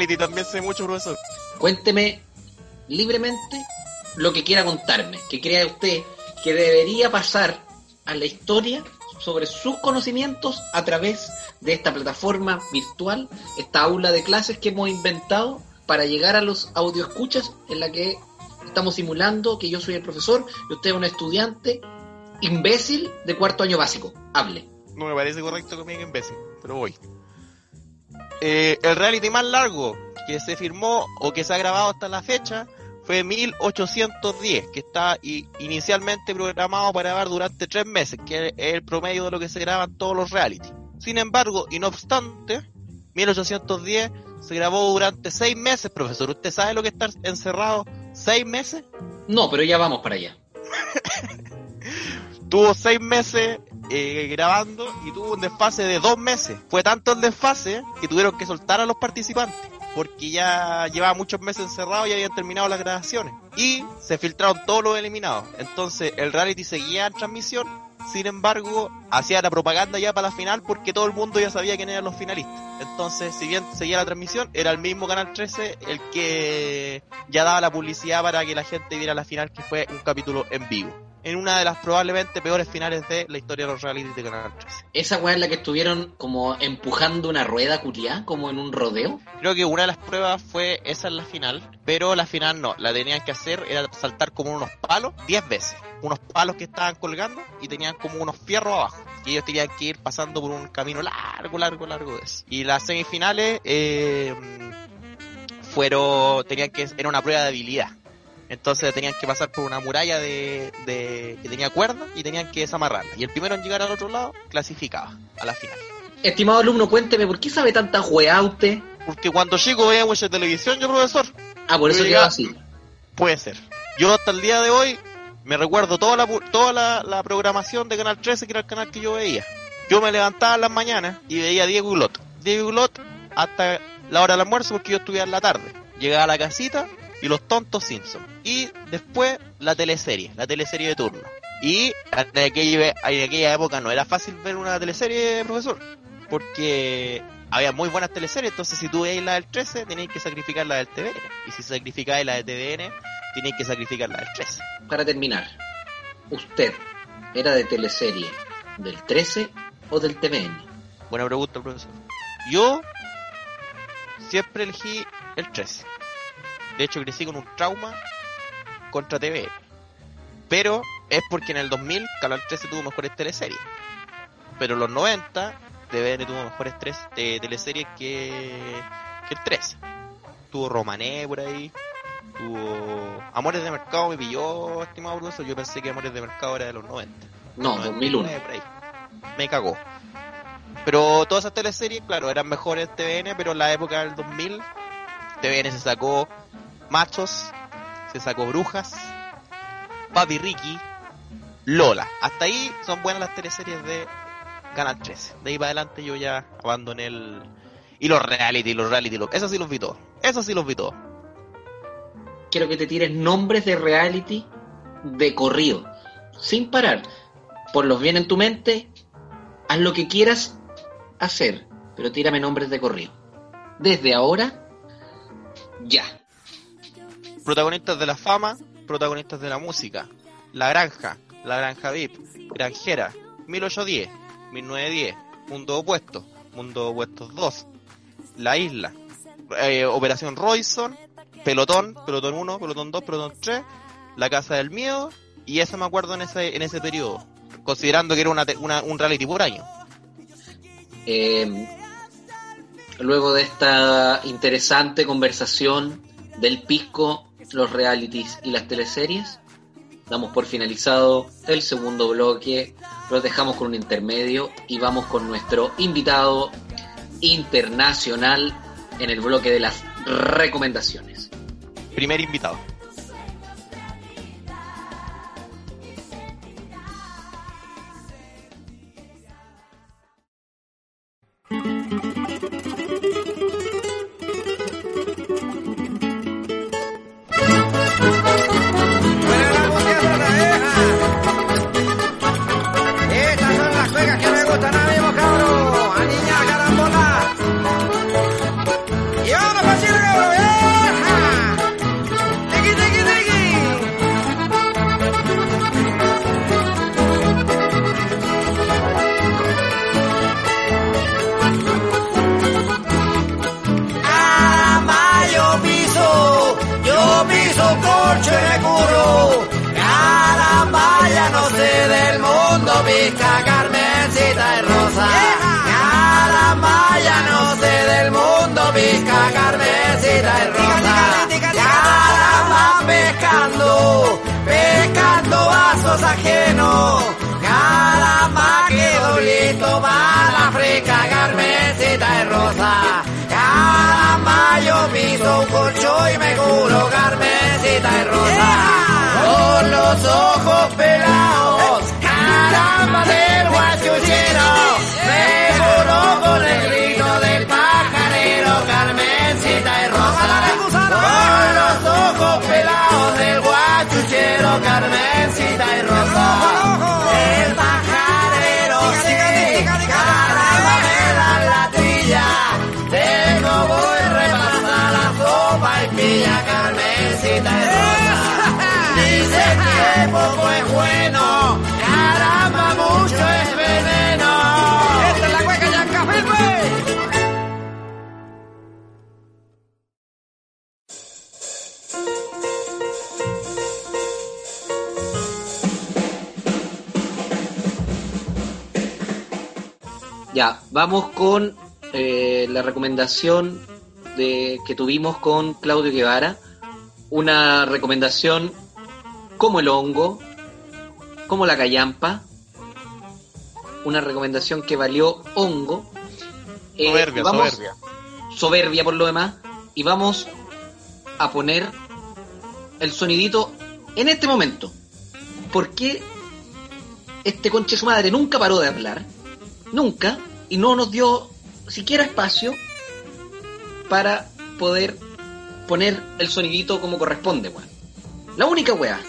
reality también sé mucho, profesor. cuénteme libremente lo que quiera contarme, que crea usted que debería pasar a la historia sobre sus conocimientos a través de esta plataforma virtual, esta aula de clases que hemos inventado para llegar a los audioescuchas en la que estamos simulando que yo soy el profesor y usted es un estudiante imbécil de cuarto año básico. Hable. No me parece correcto que me diga imbécil, pero voy. Eh, el reality más largo que se firmó o que se ha grabado hasta la fecha fue 1810, que está inicialmente programado para grabar durante tres meses, que es el promedio de lo que se graban todos los reality. Sin embargo, y no obstante, 1810 se grabó durante seis meses, profesor. ¿Usted sabe lo que es estar encerrado seis meses? No, pero ya vamos para allá. tuvo seis meses eh, grabando y tuvo un desfase de dos meses. Fue tanto el desfase que tuvieron que soltar a los participantes porque ya llevaba muchos meses encerrados y habían terminado las grabaciones. Y se filtraron todos los eliminados. Entonces el reality seguía en transmisión. Sin embargo, hacía la propaganda ya para la final porque todo el mundo ya sabía quién eran los finalistas. Entonces, si bien seguía la transmisión, era el mismo Canal 13 el que ya daba la publicidad para que la gente viera la final, que fue un capítulo en vivo en una de las probablemente peores finales de la historia de los reality de Canal 13. Esa weá es la que estuvieron como empujando una rueda culiá, como en un rodeo. Creo que una de las pruebas fue esa en la final, pero la final no, la tenían que hacer, era saltar como unos palos 10 veces, unos palos que estaban colgando y tenían como unos fierros abajo. Y ellos tenían que ir pasando por un camino largo, largo, largo de eso. Y las semifinales eh, fueron, tenían que, era una prueba de habilidad. Entonces tenían que pasar por una muralla de, de- que tenía cuerda y tenían que desamarrarla. Y el primero en llegar al otro lado clasificaba a la final. Estimado alumno, cuénteme, ¿por qué sabe tanta weá usted? Porque cuando chico veía mucha televisión, yo profesor, Ah, por eso quedó llegaba- así. puede ser. Yo hasta el día de hoy me recuerdo toda la toda la, la programación de Canal 13, que era el canal que yo veía. Yo me levantaba en las mañanas y veía a Diego Glot. Diego Glot hasta la hora del almuerzo porque yo estudiaba en la tarde. Llegaba a la casita y los tontos Simpsons. Y después la teleserie, la teleserie de turno. Y en aquella, en aquella época no era fácil ver una teleserie, profesor. porque había muy buenas teleseries, entonces si tú veis la del 13, tenéis que sacrificar la del TVN. Y si sacrificáis la del TVN, tenéis que sacrificar la del 13. Para terminar, ¿usted era de teleserie del 13 o del TVN? Buena pregunta, profesor. Yo siempre elegí el 13. De hecho, crecí con un trauma contra TVN. Pero es porque en el 2000 Canal 13 tuvo mejores teleseries. Pero en los 90 TVN tuvo mejores tres, eh, teleseries que, que el 13. Tuvo Romané por ahí. Tuvo Amores de Mercado me pilló, estimado profesor. Yo pensé que Amores de Mercado era de los 90. No, 2001. 99 por ahí. Me cagó. Pero todas esas teleseries, claro, eran mejores TVN, pero en la época del 2000, TVN se sacó Machos, se sacó Brujas, Papi Ricky, Lola. Hasta ahí son buenas las teleseries de Canal 13. De ahí para adelante yo ya abandoné el... Y los reality, los reality, los... eso sí los vi todos. Eso sí los vi todos. Quiero que te tires nombres de reality de corrido, sin parar. Ponlos bien en tu mente, haz lo que quieras hacer, pero tírame nombres de corrido. Desde ahora, ya. Protagonistas de la fama, protagonistas de la música. La Granja, La Granja VIP, Granjera, 1810, 1910, Mundo Opuesto, Mundo Opuestos 2, La Isla, eh, Operación Royson, Pelotón, Pelotón 1, Pelotón 2, Pelotón 3, La Casa del Miedo, y eso me acuerdo en ese, en ese periodo, considerando que era una, una- un reality por año. Eh, luego de esta interesante conversación del pisco, los realities y las teleseries, damos por finalizado el segundo bloque, lo dejamos con un intermedio y vamos con nuestro invitado internacional en el bloque de las recomendaciones. Primer invitado. Corcho y me curo Carmencita y Rosa. Con los ojos pelados, caramba del guachuchero. Me curo con el grito del pajarero Carmencita y Rosa. Con los ojos pelados del guachuchero Carmencita y Rosa. Pilla Carmencita Rosa. Dicen que poco es bueno, caramba mucho es veneno. Esta es la cueca Yanca Firme. Ya, vamos con eh, la recomendación de, que tuvimos con Claudio Guevara. Una recomendación como el hongo, como la callampa. Una recomendación que valió hongo. Eh, Soberbia, vamos- soberbia. soberbia por lo demás. Y vamos a poner el sonidito en este momento. ¿Por qué este conche su madre nunca paró de hablar? Nunca. Y no nos dio siquiera espacio para poder poner el sonidito como corresponde, weón. La única weá.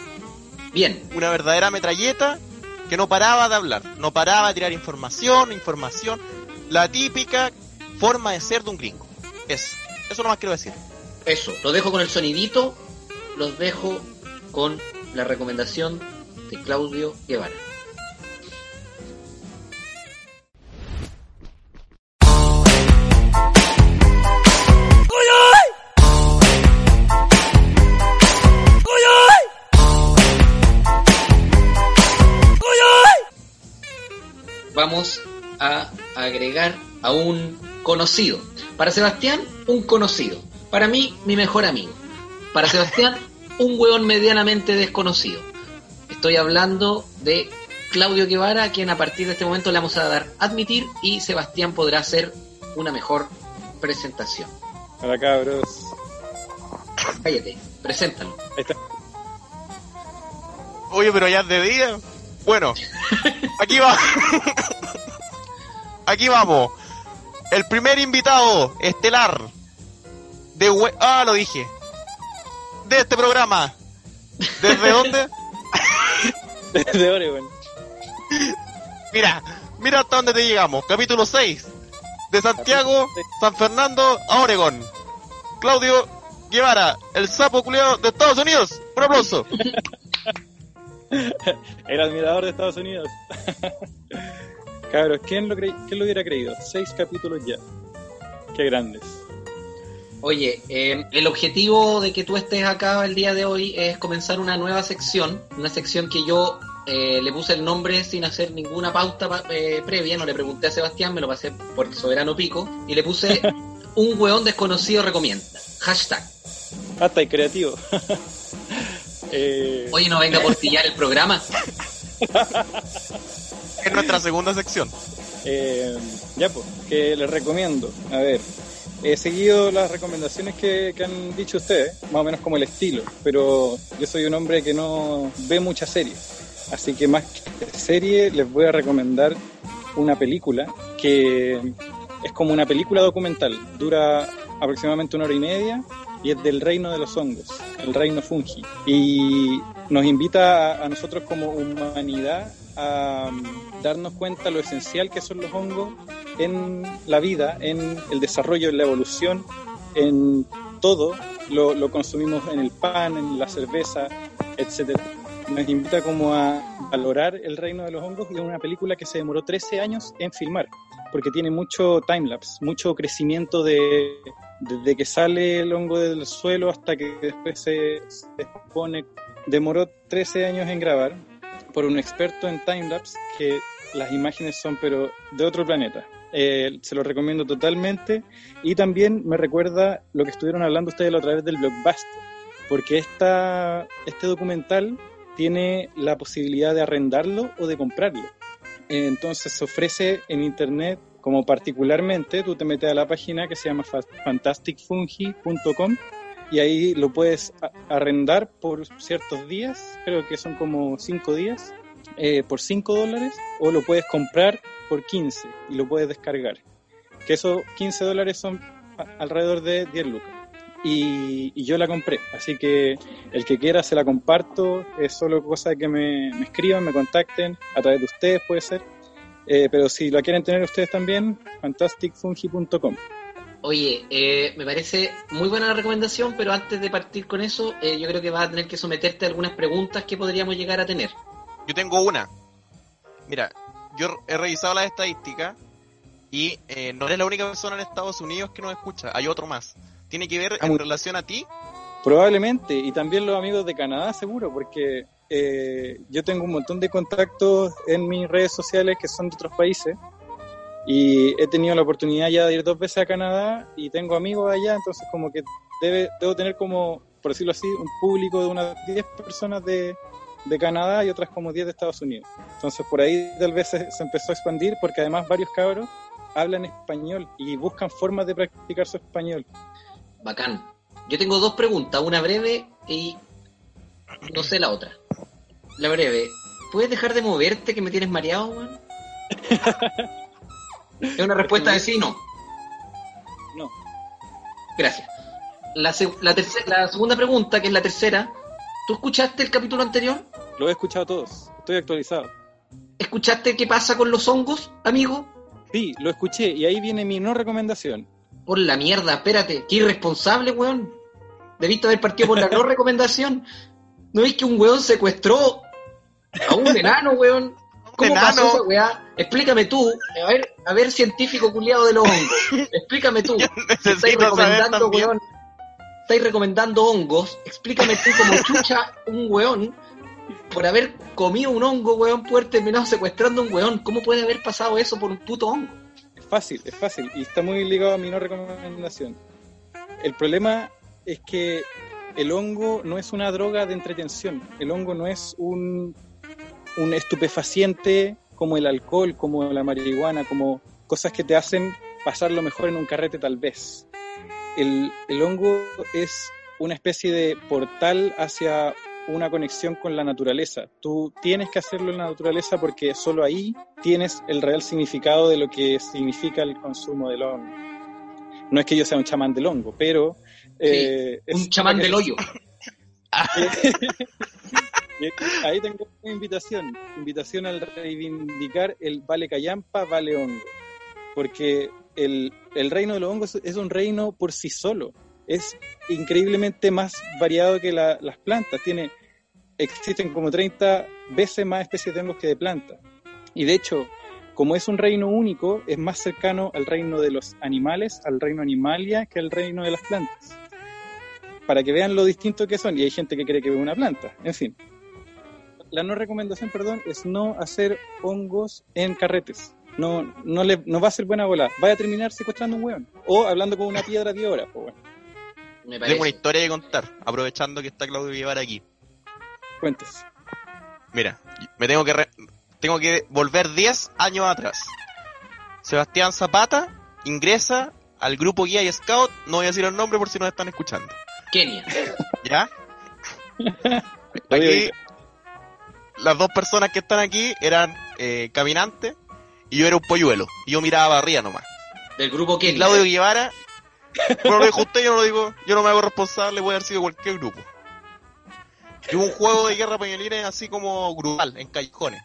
Bien. Una verdadera metralleta que no paraba de hablar, no paraba de tirar información, información. la típica forma de ser de un gringo. Eso, eso más quiero decir. Eso, lo dejo con el sonidito, los dejo con la recomendación de Claudio Guevara. Vamos a agregar a un conocido. Para Sebastián, un conocido. Para mí, mi mejor amigo. Para Sebastián, un hueón medianamente desconocido. Estoy hablando de Claudio Guevara, a quien a partir de este momento le vamos a dar admitir y Sebastián podrá hacer una mejor presentación. Hola cabros. Cállate, preséntalo. Ahí está. Oye, pero ya es de día. Bueno, aquí va. aquí vamos. El primer invitado estelar de ah lo dije de este programa. ¿Desde dónde? De Oregon. Mira, mira hasta dónde te llegamos. Capítulo 6. De Santiago, San Fernando a Oregón. Claudio Guevara, el sapo culiado de Estados Unidos. Un aplauso. El admirador de Estados Unidos. Cabros, ¿quién lo, ¿quién lo hubiera creído? Seis capítulos ya. Qué grandes. Oye, eh, el objetivo de que tú estés acá el día de hoy es comenzar una nueva sección, una sección que yo eh, le puse el nombre sin hacer ninguna pauta pa- eh, previa, no le pregunté a Sebastián, me lo pasé por el soberano pico, y le puse un hueón desconocido recomienda. Hashtag. Hasta y creativo. Eh, Oye, no venga a portillar el programa. Es nuestra segunda sección. Eh, ya pues, que les recomiendo. A ver, he seguido las recomendaciones que, que han dicho ustedes, más o menos como el estilo, pero yo soy un hombre que no ve muchas series. Así que más que serie, les voy a recomendar una película que es como una película documental. Dura aproximadamente una hora y media y es del reino de los hongos, el reino fungi. Y nos invita a, a nosotros como humanidad a mm, darnos cuenta lo esencial que son los hongos en la vida, en el desarrollo, en la evolución, en todo. Lo, lo consumimos en el pan, en la cerveza, etcétera. Nos invita como a valorar el reino de los hongos y es una película que se demoró 13 años en filmar, porque tiene mucho timelapse, mucho crecimiento de, desde que sale el hongo del suelo hasta que después se, se. Demoró 13 años en grabar por un experto en timelapse que las imágenes son pero de otro planeta. Eh, se lo recomiendo totalmente y también me recuerda lo que estuvieron hablando ustedes la otra vez del blockbuster, porque esta, este documental tiene la posibilidad de arrendarlo o de comprarlo. Entonces se ofrece en internet como particularmente, tú te metes a la página que se llama fa- fantasticfungi.com y ahí lo puedes arrendar por ciertos días, creo que son como 5 días, eh, por 5 dólares, o lo puedes comprar por 15 y lo puedes descargar. Que esos 15 dólares son alrededor de 10 lucas. Y, yo la compré, así que el que quiera se la comparto, es solo cosa de que me escriban, me contacten, a través de ustedes puede ser. Eh, pero si la quieren tener ustedes también, fantasticfungi.com. Oye, eh, me parece muy buena la recomendación, pero antes de partir con eso, eh, yo creo que vas a tener que someterte a algunas preguntas que podríamos llegar a tener. Yo tengo una. Mira, yo he revisado las estadísticas y eh, no eres la única persona en Estados Unidos que nos escucha. Hay otro más. Tiene que ver Ah, en muy- relación a ti. Probablemente, y también los amigos de Canadá seguro, porque eh, yo tengo un montón de contactos en mis redes sociales que son de otros países y he tenido la oportunidad ya de ir dos veces a Canadá y tengo amigos allá, entonces como que debe, debo tener como, por decirlo así, un público de unas 10 personas de, de Canadá y otras como 10 de Estados Unidos. Entonces por ahí tal vez se, se empezó a expandir porque además varios cabros hablan español y buscan formas de practicar su español. Bacán. Yo tengo dos preguntas, una breve y no sé la otra. La breve, ¿puedes dejar de moverte que me tienes mareado, weón? Es una respuesta de sí, no. No. Gracias. La, la, la segunda pregunta, que es la tercera, ¿tú escuchaste el capítulo anterior? Lo he escuchado todos, estoy actualizado. ¿Escuchaste qué pasa con los hongos, amigo? Sí, lo escuché y ahí viene mi no recomendación. Por la mierda, espérate. Qué irresponsable, weón. Debiste haber partido por la no recomendación. ¿No es que un weón secuestró a un enano, weón? ¿Cómo enano? pasó esa weá? Explícame tú. A ver, a ver, científico culiado de los hongos. Explícame tú. Estáis recomendando, weón. Estáis recomendando hongos. Explícame tú como chucha un weón por haber comido un hongo, weón, poder terminado secuestrando a un weón. ¿Cómo puede haber pasado eso por un puto hongo? Es fácil, es fácil y está muy ligado a mi no recomendación. El problema es que el hongo no es una droga de entretención. El hongo no es un, un estupefaciente como el alcohol, como la marihuana, como cosas que te hacen pasarlo mejor en un carrete tal vez. El, el hongo es una especie de portal hacia una conexión con la naturaleza. Tú tienes que hacerlo en la naturaleza porque solo ahí tienes el real significado de lo que significa el consumo del hongo. No es que yo sea un chamán del hongo, pero... eh, Un chamán del hoyo. Ahí tengo una invitación, invitación al reivindicar el Vale Callampa, Vale Hongo, porque el, el reino de los hongos es un reino por sí solo, es increíblemente más variado que la- las plantas, tiene, existen como 30 veces más especies de hongos que de plantas, y de hecho, como es un reino único, es más cercano al reino de los animales, al reino animalia, que al reino de las plantas. Para que vean lo distinto que son, y hay gente que cree que es una planta, en fin la no recomendación, perdón, es no hacer hongos en carretes. No, no, le, no va a ser buena bola. Vaya a terminar secuestrando un hueón. O hablando con una piedra 10 horas. Pues bueno, Me Tengo una historia que contar, aprovechando que está Claudio Guevara aquí. cuentes. Mira, me tengo que re- tengo que volver 10 años atrás. Sebastián Zapata ingresa al grupo Guía y Scout, no voy a decir el nombre por si nos están escuchando. Kenia. ¿Ya? Aquí, las dos personas que están aquí eran eh, caminantes y yo era un polluelo. Y yo miraba arriba nomás. Del grupo Kenia. Claudio Guevara, bueno, lo dijo usted, yo no lo digo, yo no me hago responsable, puede haber sido cualquier grupo. Y hubo un juego de guerra pañolines así como grupal, en callejones.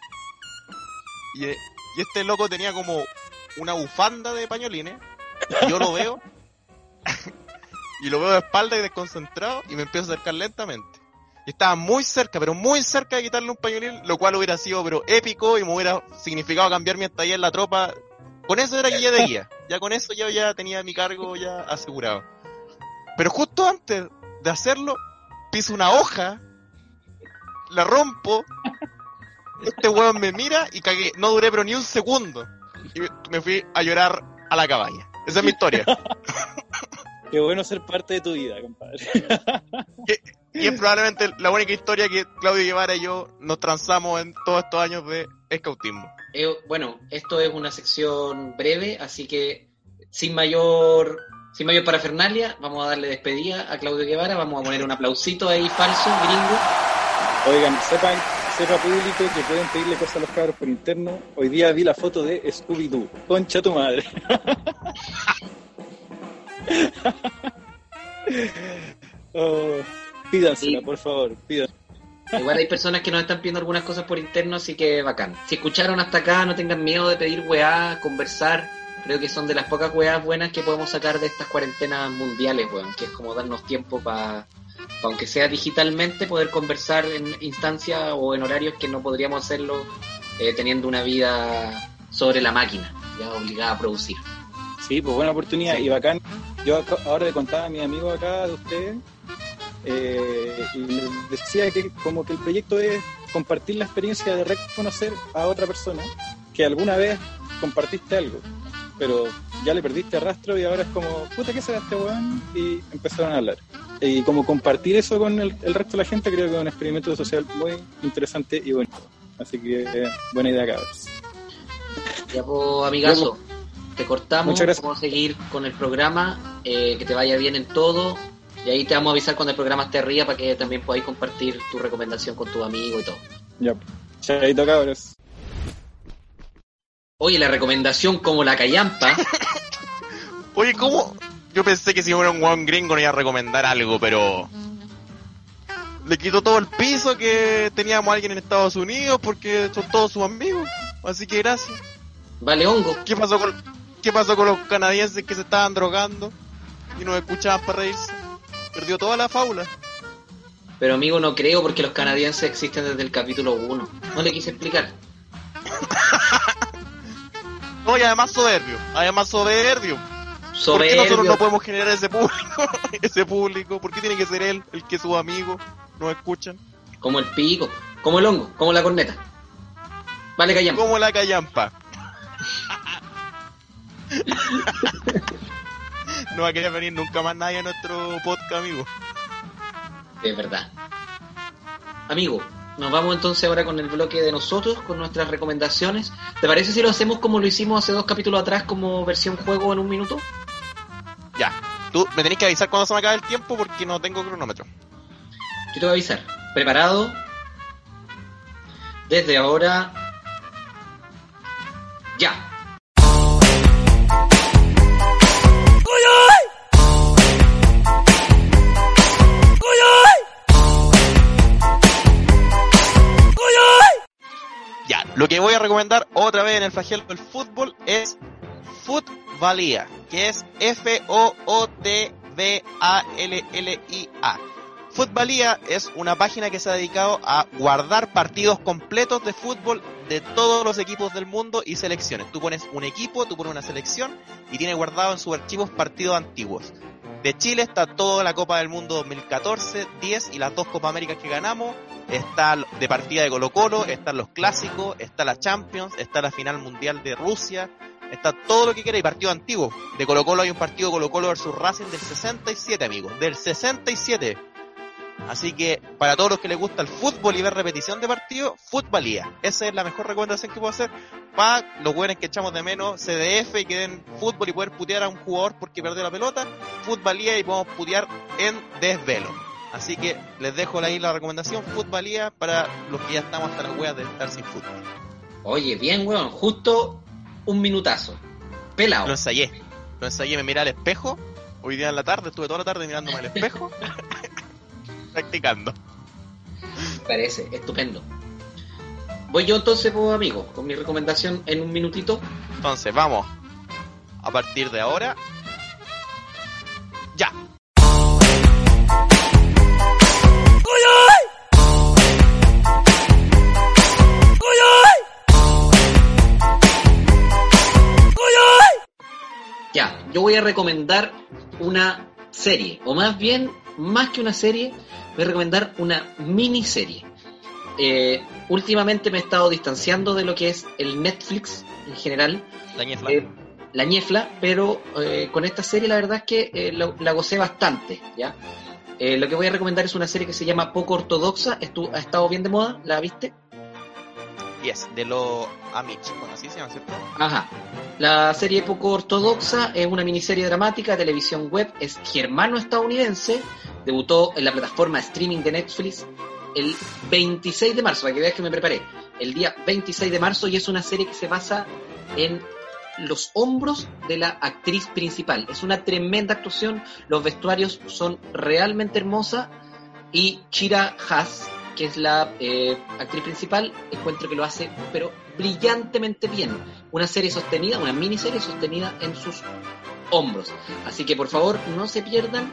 Y, eh, y este loco tenía como una bufanda de pañolines, y yo lo veo, y lo veo de espalda y desconcentrado, y me empiezo a acercar lentamente. Y estaba muy cerca, pero muy cerca de quitarle un pañolín, lo cual hubiera sido pero épico y me hubiera significado cambiar mi estadía en la tropa. Con eso era guía de guía. Ya con eso yo ya tenía mi cargo ya asegurado. Pero justo antes de hacerlo, piso una hoja, la rompo, este hueón me mira y cagué. No duré pero ni un segundo. Y me fui a llorar a la cabaña. Esa es mi historia. Qué bueno ser parte de tu vida, compadre. Y es probablemente la única historia que Claudio Guevara y yo nos transamos en todos estos años de escautismo. Eh, bueno, esto es una sección breve, así que sin mayor sin mayor parafernalia, vamos a darle despedida a Claudio Guevara, vamos a poner un aplausito ahí falso, gringo. Oigan, sepan, sepa público que pueden pedirle cosas a los cabros por interno. Hoy día vi la foto de Scooby-Doo. Concha tu madre. oh, pídansela, Sí. por favor, pídansela. Igual hay personas que nos están pidiendo algunas cosas por interno, así que bacán. Si escucharon hasta acá, no tengan miedo de pedir weá, conversar. Creo que son de las pocas weás buenas que podemos sacar de estas cuarentenas mundiales, weón. Que es como darnos tiempo para, aunque sea digitalmente, poder conversar en instancias o en horarios que no podríamos hacerlo eh, teniendo una vida sobre la máquina, ya obligada a producir. Sí, pues buena oportunidad Sí. y bacán. Yo acá- ahora le contaba a mis amigos acá de ustedes eh, y les decía que como que el proyecto es compartir la experiencia de reconocer a otra persona que alguna vez compartiste algo, pero ya le perdiste rastro y ahora es como, puta, ¿qué será este weón? Y empezaron a hablar. Y como compartir eso con el, el resto de la gente creo que es un experimento social muy interesante y bonito. Así que eh, buena idea, cabros. Ya pues, amigazo, te cortamos, Muchas gracias. vamos a seguir con el programa, eh, que te vaya bien en todo, y ahí te vamos a avisar cuando el programa esté arriba para que también podáis compartir tu recomendación con tus amigos y todo. Ya, chaito, cabros. Oye, la recomendación como la callampa, Oye, ¿cómo? Yo pensé que si fuera un guan gringo no iba a recomendar algo, pero... Le quitó todo el piso que teníamos a alguien en Estados Unidos porque son todos sus amigos. Así que gracias. Vale hongo. ¿Qué pasó con, qué pasó con los canadienses que se estaban drogando y no escuchaban para reírse? Perdió toda la fábula. Pero amigo, no creo porque los canadienses existen desde el capítulo 1. No le quise explicar. No, y además soberbio. Además soberbio. ¿Por qué nosotros no podemos generar ese público? ese público. ¿Por qué tiene que ser él el que sus amigos nos escuchan? Como el pico, como el hongo, como la corneta. Vale, callamos. Como la callampa. no va a querer venir nunca más nadie a nuestro podcast, amigo. Es verdad. Amigo, nos vamos entonces ahora con el bloque de nosotros, con nuestras recomendaciones. ¿Te parece si lo hacemos como lo hicimos hace dos capítulos atrás, como versión juego en un minuto? Ya. Tú me tenés que avisar cuando se me acabe el tiempo porque no tengo cronómetro. Yo te voy a avisar. ¿Preparado? Desde ahora... Ya. Lo que voy a recomendar otra vez en el flagelo del fútbol es Futbalía, que es F-O-O-T-B-A-L-L-I-A. Futbalía es una página que se ha dedicado a guardar partidos completos de fútbol de todos los equipos del mundo y selecciones. Tú pones un equipo, tú pones una selección y tiene guardado en sus archivos partidos antiguos. De Chile está toda la Copa del Mundo 2014, 10 y las dos Copa Américas que ganamos. Está de partida de Colo Colo, están los clásicos, está la Champions, está la final mundial de Rusia, está todo lo que quiera y partido antiguo. De Colo Colo hay un partido Colo Colo versus Racing del 67, amigos, del 67. Así que para todos los que les gusta el fútbol y ver repetición de partido, Futbalía. Esa es la mejor recomendación que puedo hacer para los buenos que echamos de menos CDF y que den fútbol y poder putear a un jugador porque perdió la pelota. Futbalía y podemos putear en desvelo. Así que les dejo ahí la recomendación Futbalía para los que ya estamos hasta las weas de estar sin fútbol. Oye, bien, weón. Justo un minutazo. Pelado. Lo ensayé. Lo ensayé, me miré al espejo. Hoy día en la tarde, estuve toda la tarde mirándome al espejo. practicando. Parece, estupendo. Voy yo entonces, pues, amigo, con mi recomendación en un minutito. Entonces, vamos. A partir de ahora. Ya. Ya, yo voy a recomendar una serie, o más bien, más que una serie, voy a recomendar una miniserie. Eh, últimamente me he estado distanciando de lo que es el Netflix en general, La ñefla. eh, la ñefla, pero eh, con esta serie la verdad es que eh, la gocé bastante, ¿ya? Lo que voy a recomendar es una serie que se llama Poco Ortodoxa, estu- ha estado bien de moda, ¿la viste? De los Amish. Bueno, así se llama, ¿cierto? Ajá. La serie poco ortodoxa es una miniserie dramática de televisión web, es germano-estadounidense, debutó en la plataforma streaming de Netflix el 26 de marzo, para que veas que me preparé, el día 26 de marzo y es una serie que se basa en los hombros de la actriz principal. Es una tremenda actuación, los vestuarios son realmente hermosos y Chira Haas, que es la eh, actriz principal, encuentro que lo hace pero brillantemente bien. Una serie sostenida, una miniserie sostenida en sus hombros. Así que por favor no se pierdan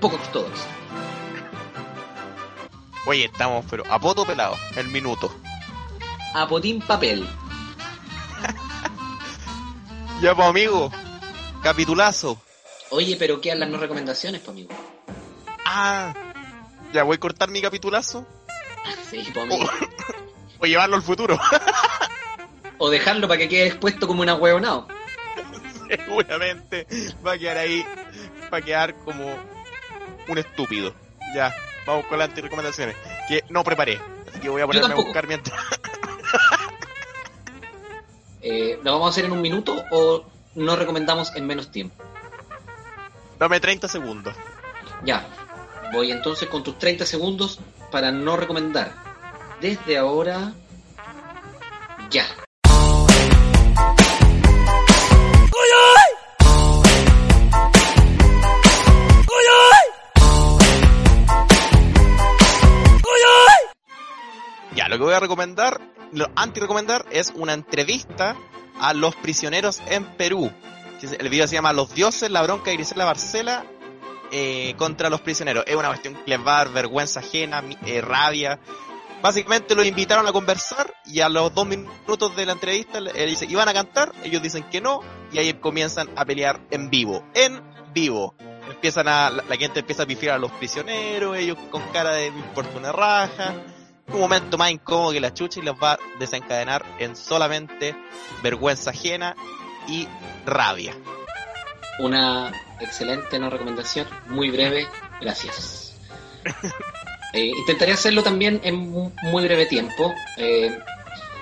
poco todos. Oye, estamos, pero a poto pelado, el minuto. A potín papel. Ya, pues, amigo. Capitulazo. Oye, pero quedan las no recomendaciones, pues amigo. Ah, ya voy a cortar mi capitulazo Sí, amigo. o llevarlo al futuro. O dejarlo para que quede expuesto como una huevonao. Seguramente va a quedar ahí, va a quedar como un estúpido. Ya, vamos con las antirecomendaciones. Que no preparé, así que voy a ponerme a buscar mientras. Eh, ¿Lo vamos a hacer en un minuto o no recomendamos en menos tiempo? Dame 30 segundos. Ya, voy entonces con tus 30 segundos para no recomendar. Desde ahora, ya. Ya, lo que voy a recomendar lo anti-recomendar es una entrevista a los prisioneros en Perú. El video se llama Los dioses, la bronca de Grisela Barcela eh, contra los prisioneros. Es una cuestión dar vergüenza ajena, eh, rabia. Básicamente los invitaron a conversar y a los dos minutos de la entrevista él dice, ¿iban a cantar? Ellos dicen que no y ahí comienzan a pelear en vivo. En vivo. Empiezan a, la, la gente empieza a pifiar a los prisioneros, ellos con cara de me importa una raja. Un momento más incómodo que la chucha y los va a desencadenar en solamente vergüenza ajena y rabia. Una excelente no recomendación, muy breve, gracias. Eh, intentaré hacerlo también en mu- muy breve tiempo. Eh,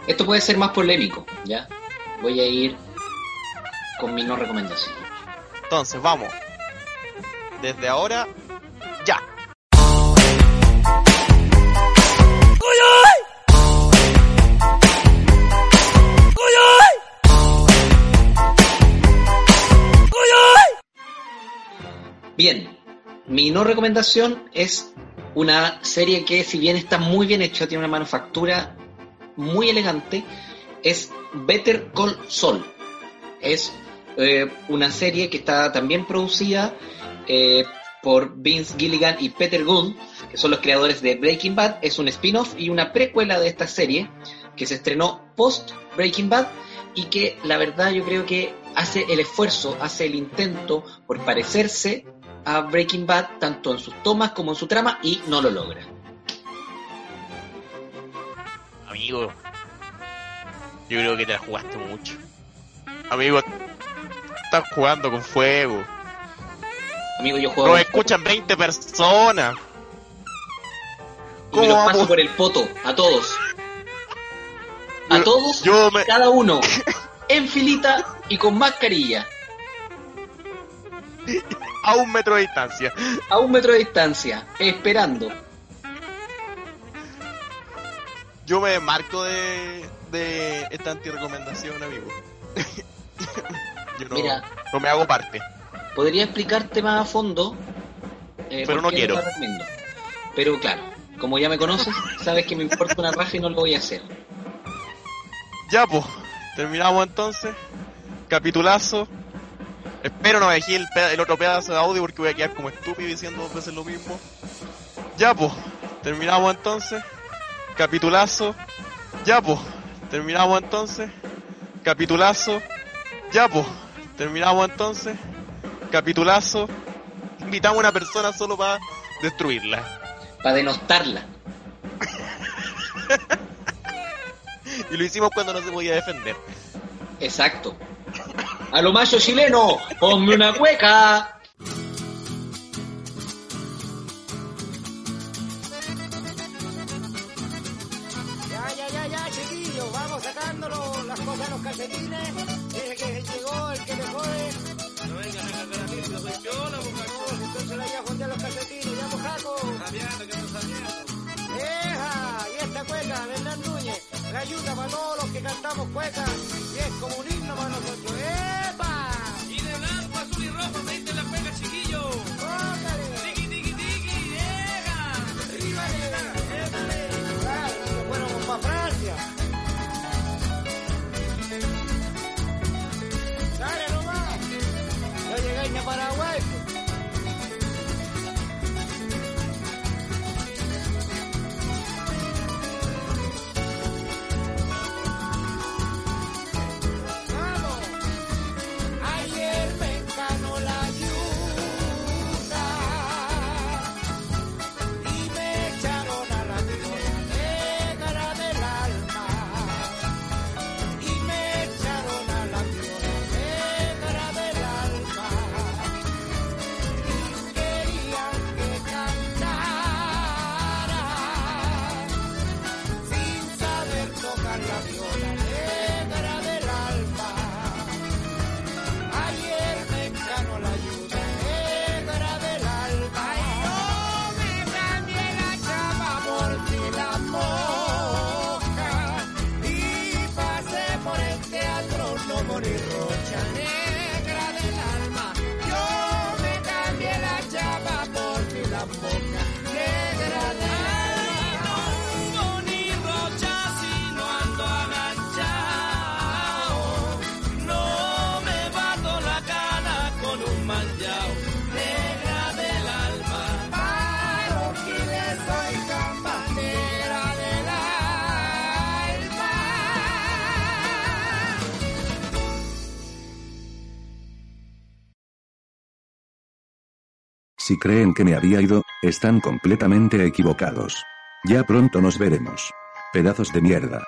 esto puede ser más polémico, ¿ya? Voy a ir con mi no recomendación. Entonces, vamos. Desde ahora, Bien, mi no recomendación es una serie que si bien está muy bien hecha, tiene una manufactura muy elegante, es Better Call Saul. Es eh, una serie que está también producida eh, por Vince Gilligan y Peter Gould, que son los creadores de Breaking Bad. Es un spin-off y una precuela de esta serie que se estrenó post Breaking Bad y que la verdad yo creo que hace el esfuerzo, hace el intento por parecerse a Breaking Bad tanto en sus tomas como en su trama y no lo logra. Amigo, yo creo que te la jugaste mucho. Amigo, estás jugando con fuego. Amigo, yo juego Nos escuchan 20 personas. y me los ¿Cómo paso por el poto a todos. A Yo- todos, Yo me... cada uno en filita y con mascarilla, A un metro de distancia. a un metro de distancia, esperando. Yo me marco de, de esta anti-recomendación, amigo. Yo no, Mira. no me hago parte. Podría explicarte más a fondo, eh, Pero no quiero. Pero claro, como ya me conoces, sabes que me importa una raja y no lo voy a hacer. Ya, pues, terminamos entonces. Capitulazo. Espero no dejé el, el otro pedazo de audio porque voy a quedar como estúpido diciendo dos veces lo mismo. Ya, pues, terminamos entonces. Capitulazo. Ya, pues, terminamos entonces. Capitulazo. Ya, pues, terminamos entonces. Capitulazo. Invitamos a una persona solo para destruirla. Para denostarla. Y lo hicimos cuando no se podía defender. Exacto. A lo macho chileno, ponme una cueca. Ya, ya, ya, ya, chiquillos, vamos sacándolo las cosas los calcetines. Dice que llegó el que me jode. No vengan a cargar a mí, no soy yo, la Entonces la voy a juntar los calcetines, ya, mojaco. Sabiendo que no sabiendo. ¡Eja! Y esta cueca, la ayuda para todos los que cantamos cueca. Y es como un himno para nosotros. ¡Epa! Y de blanco, azul y rojo se diste la pega, chiquillo. ¡Ócale! Tiki, tiki, tiki, llega. Claro, nos fuéramos para Francia. Dale nomás. No llegáis ni a Paraguay. Si creen que me había ido, están completamente equivocados. Ya pronto nos veremos. Pedazos de mierda.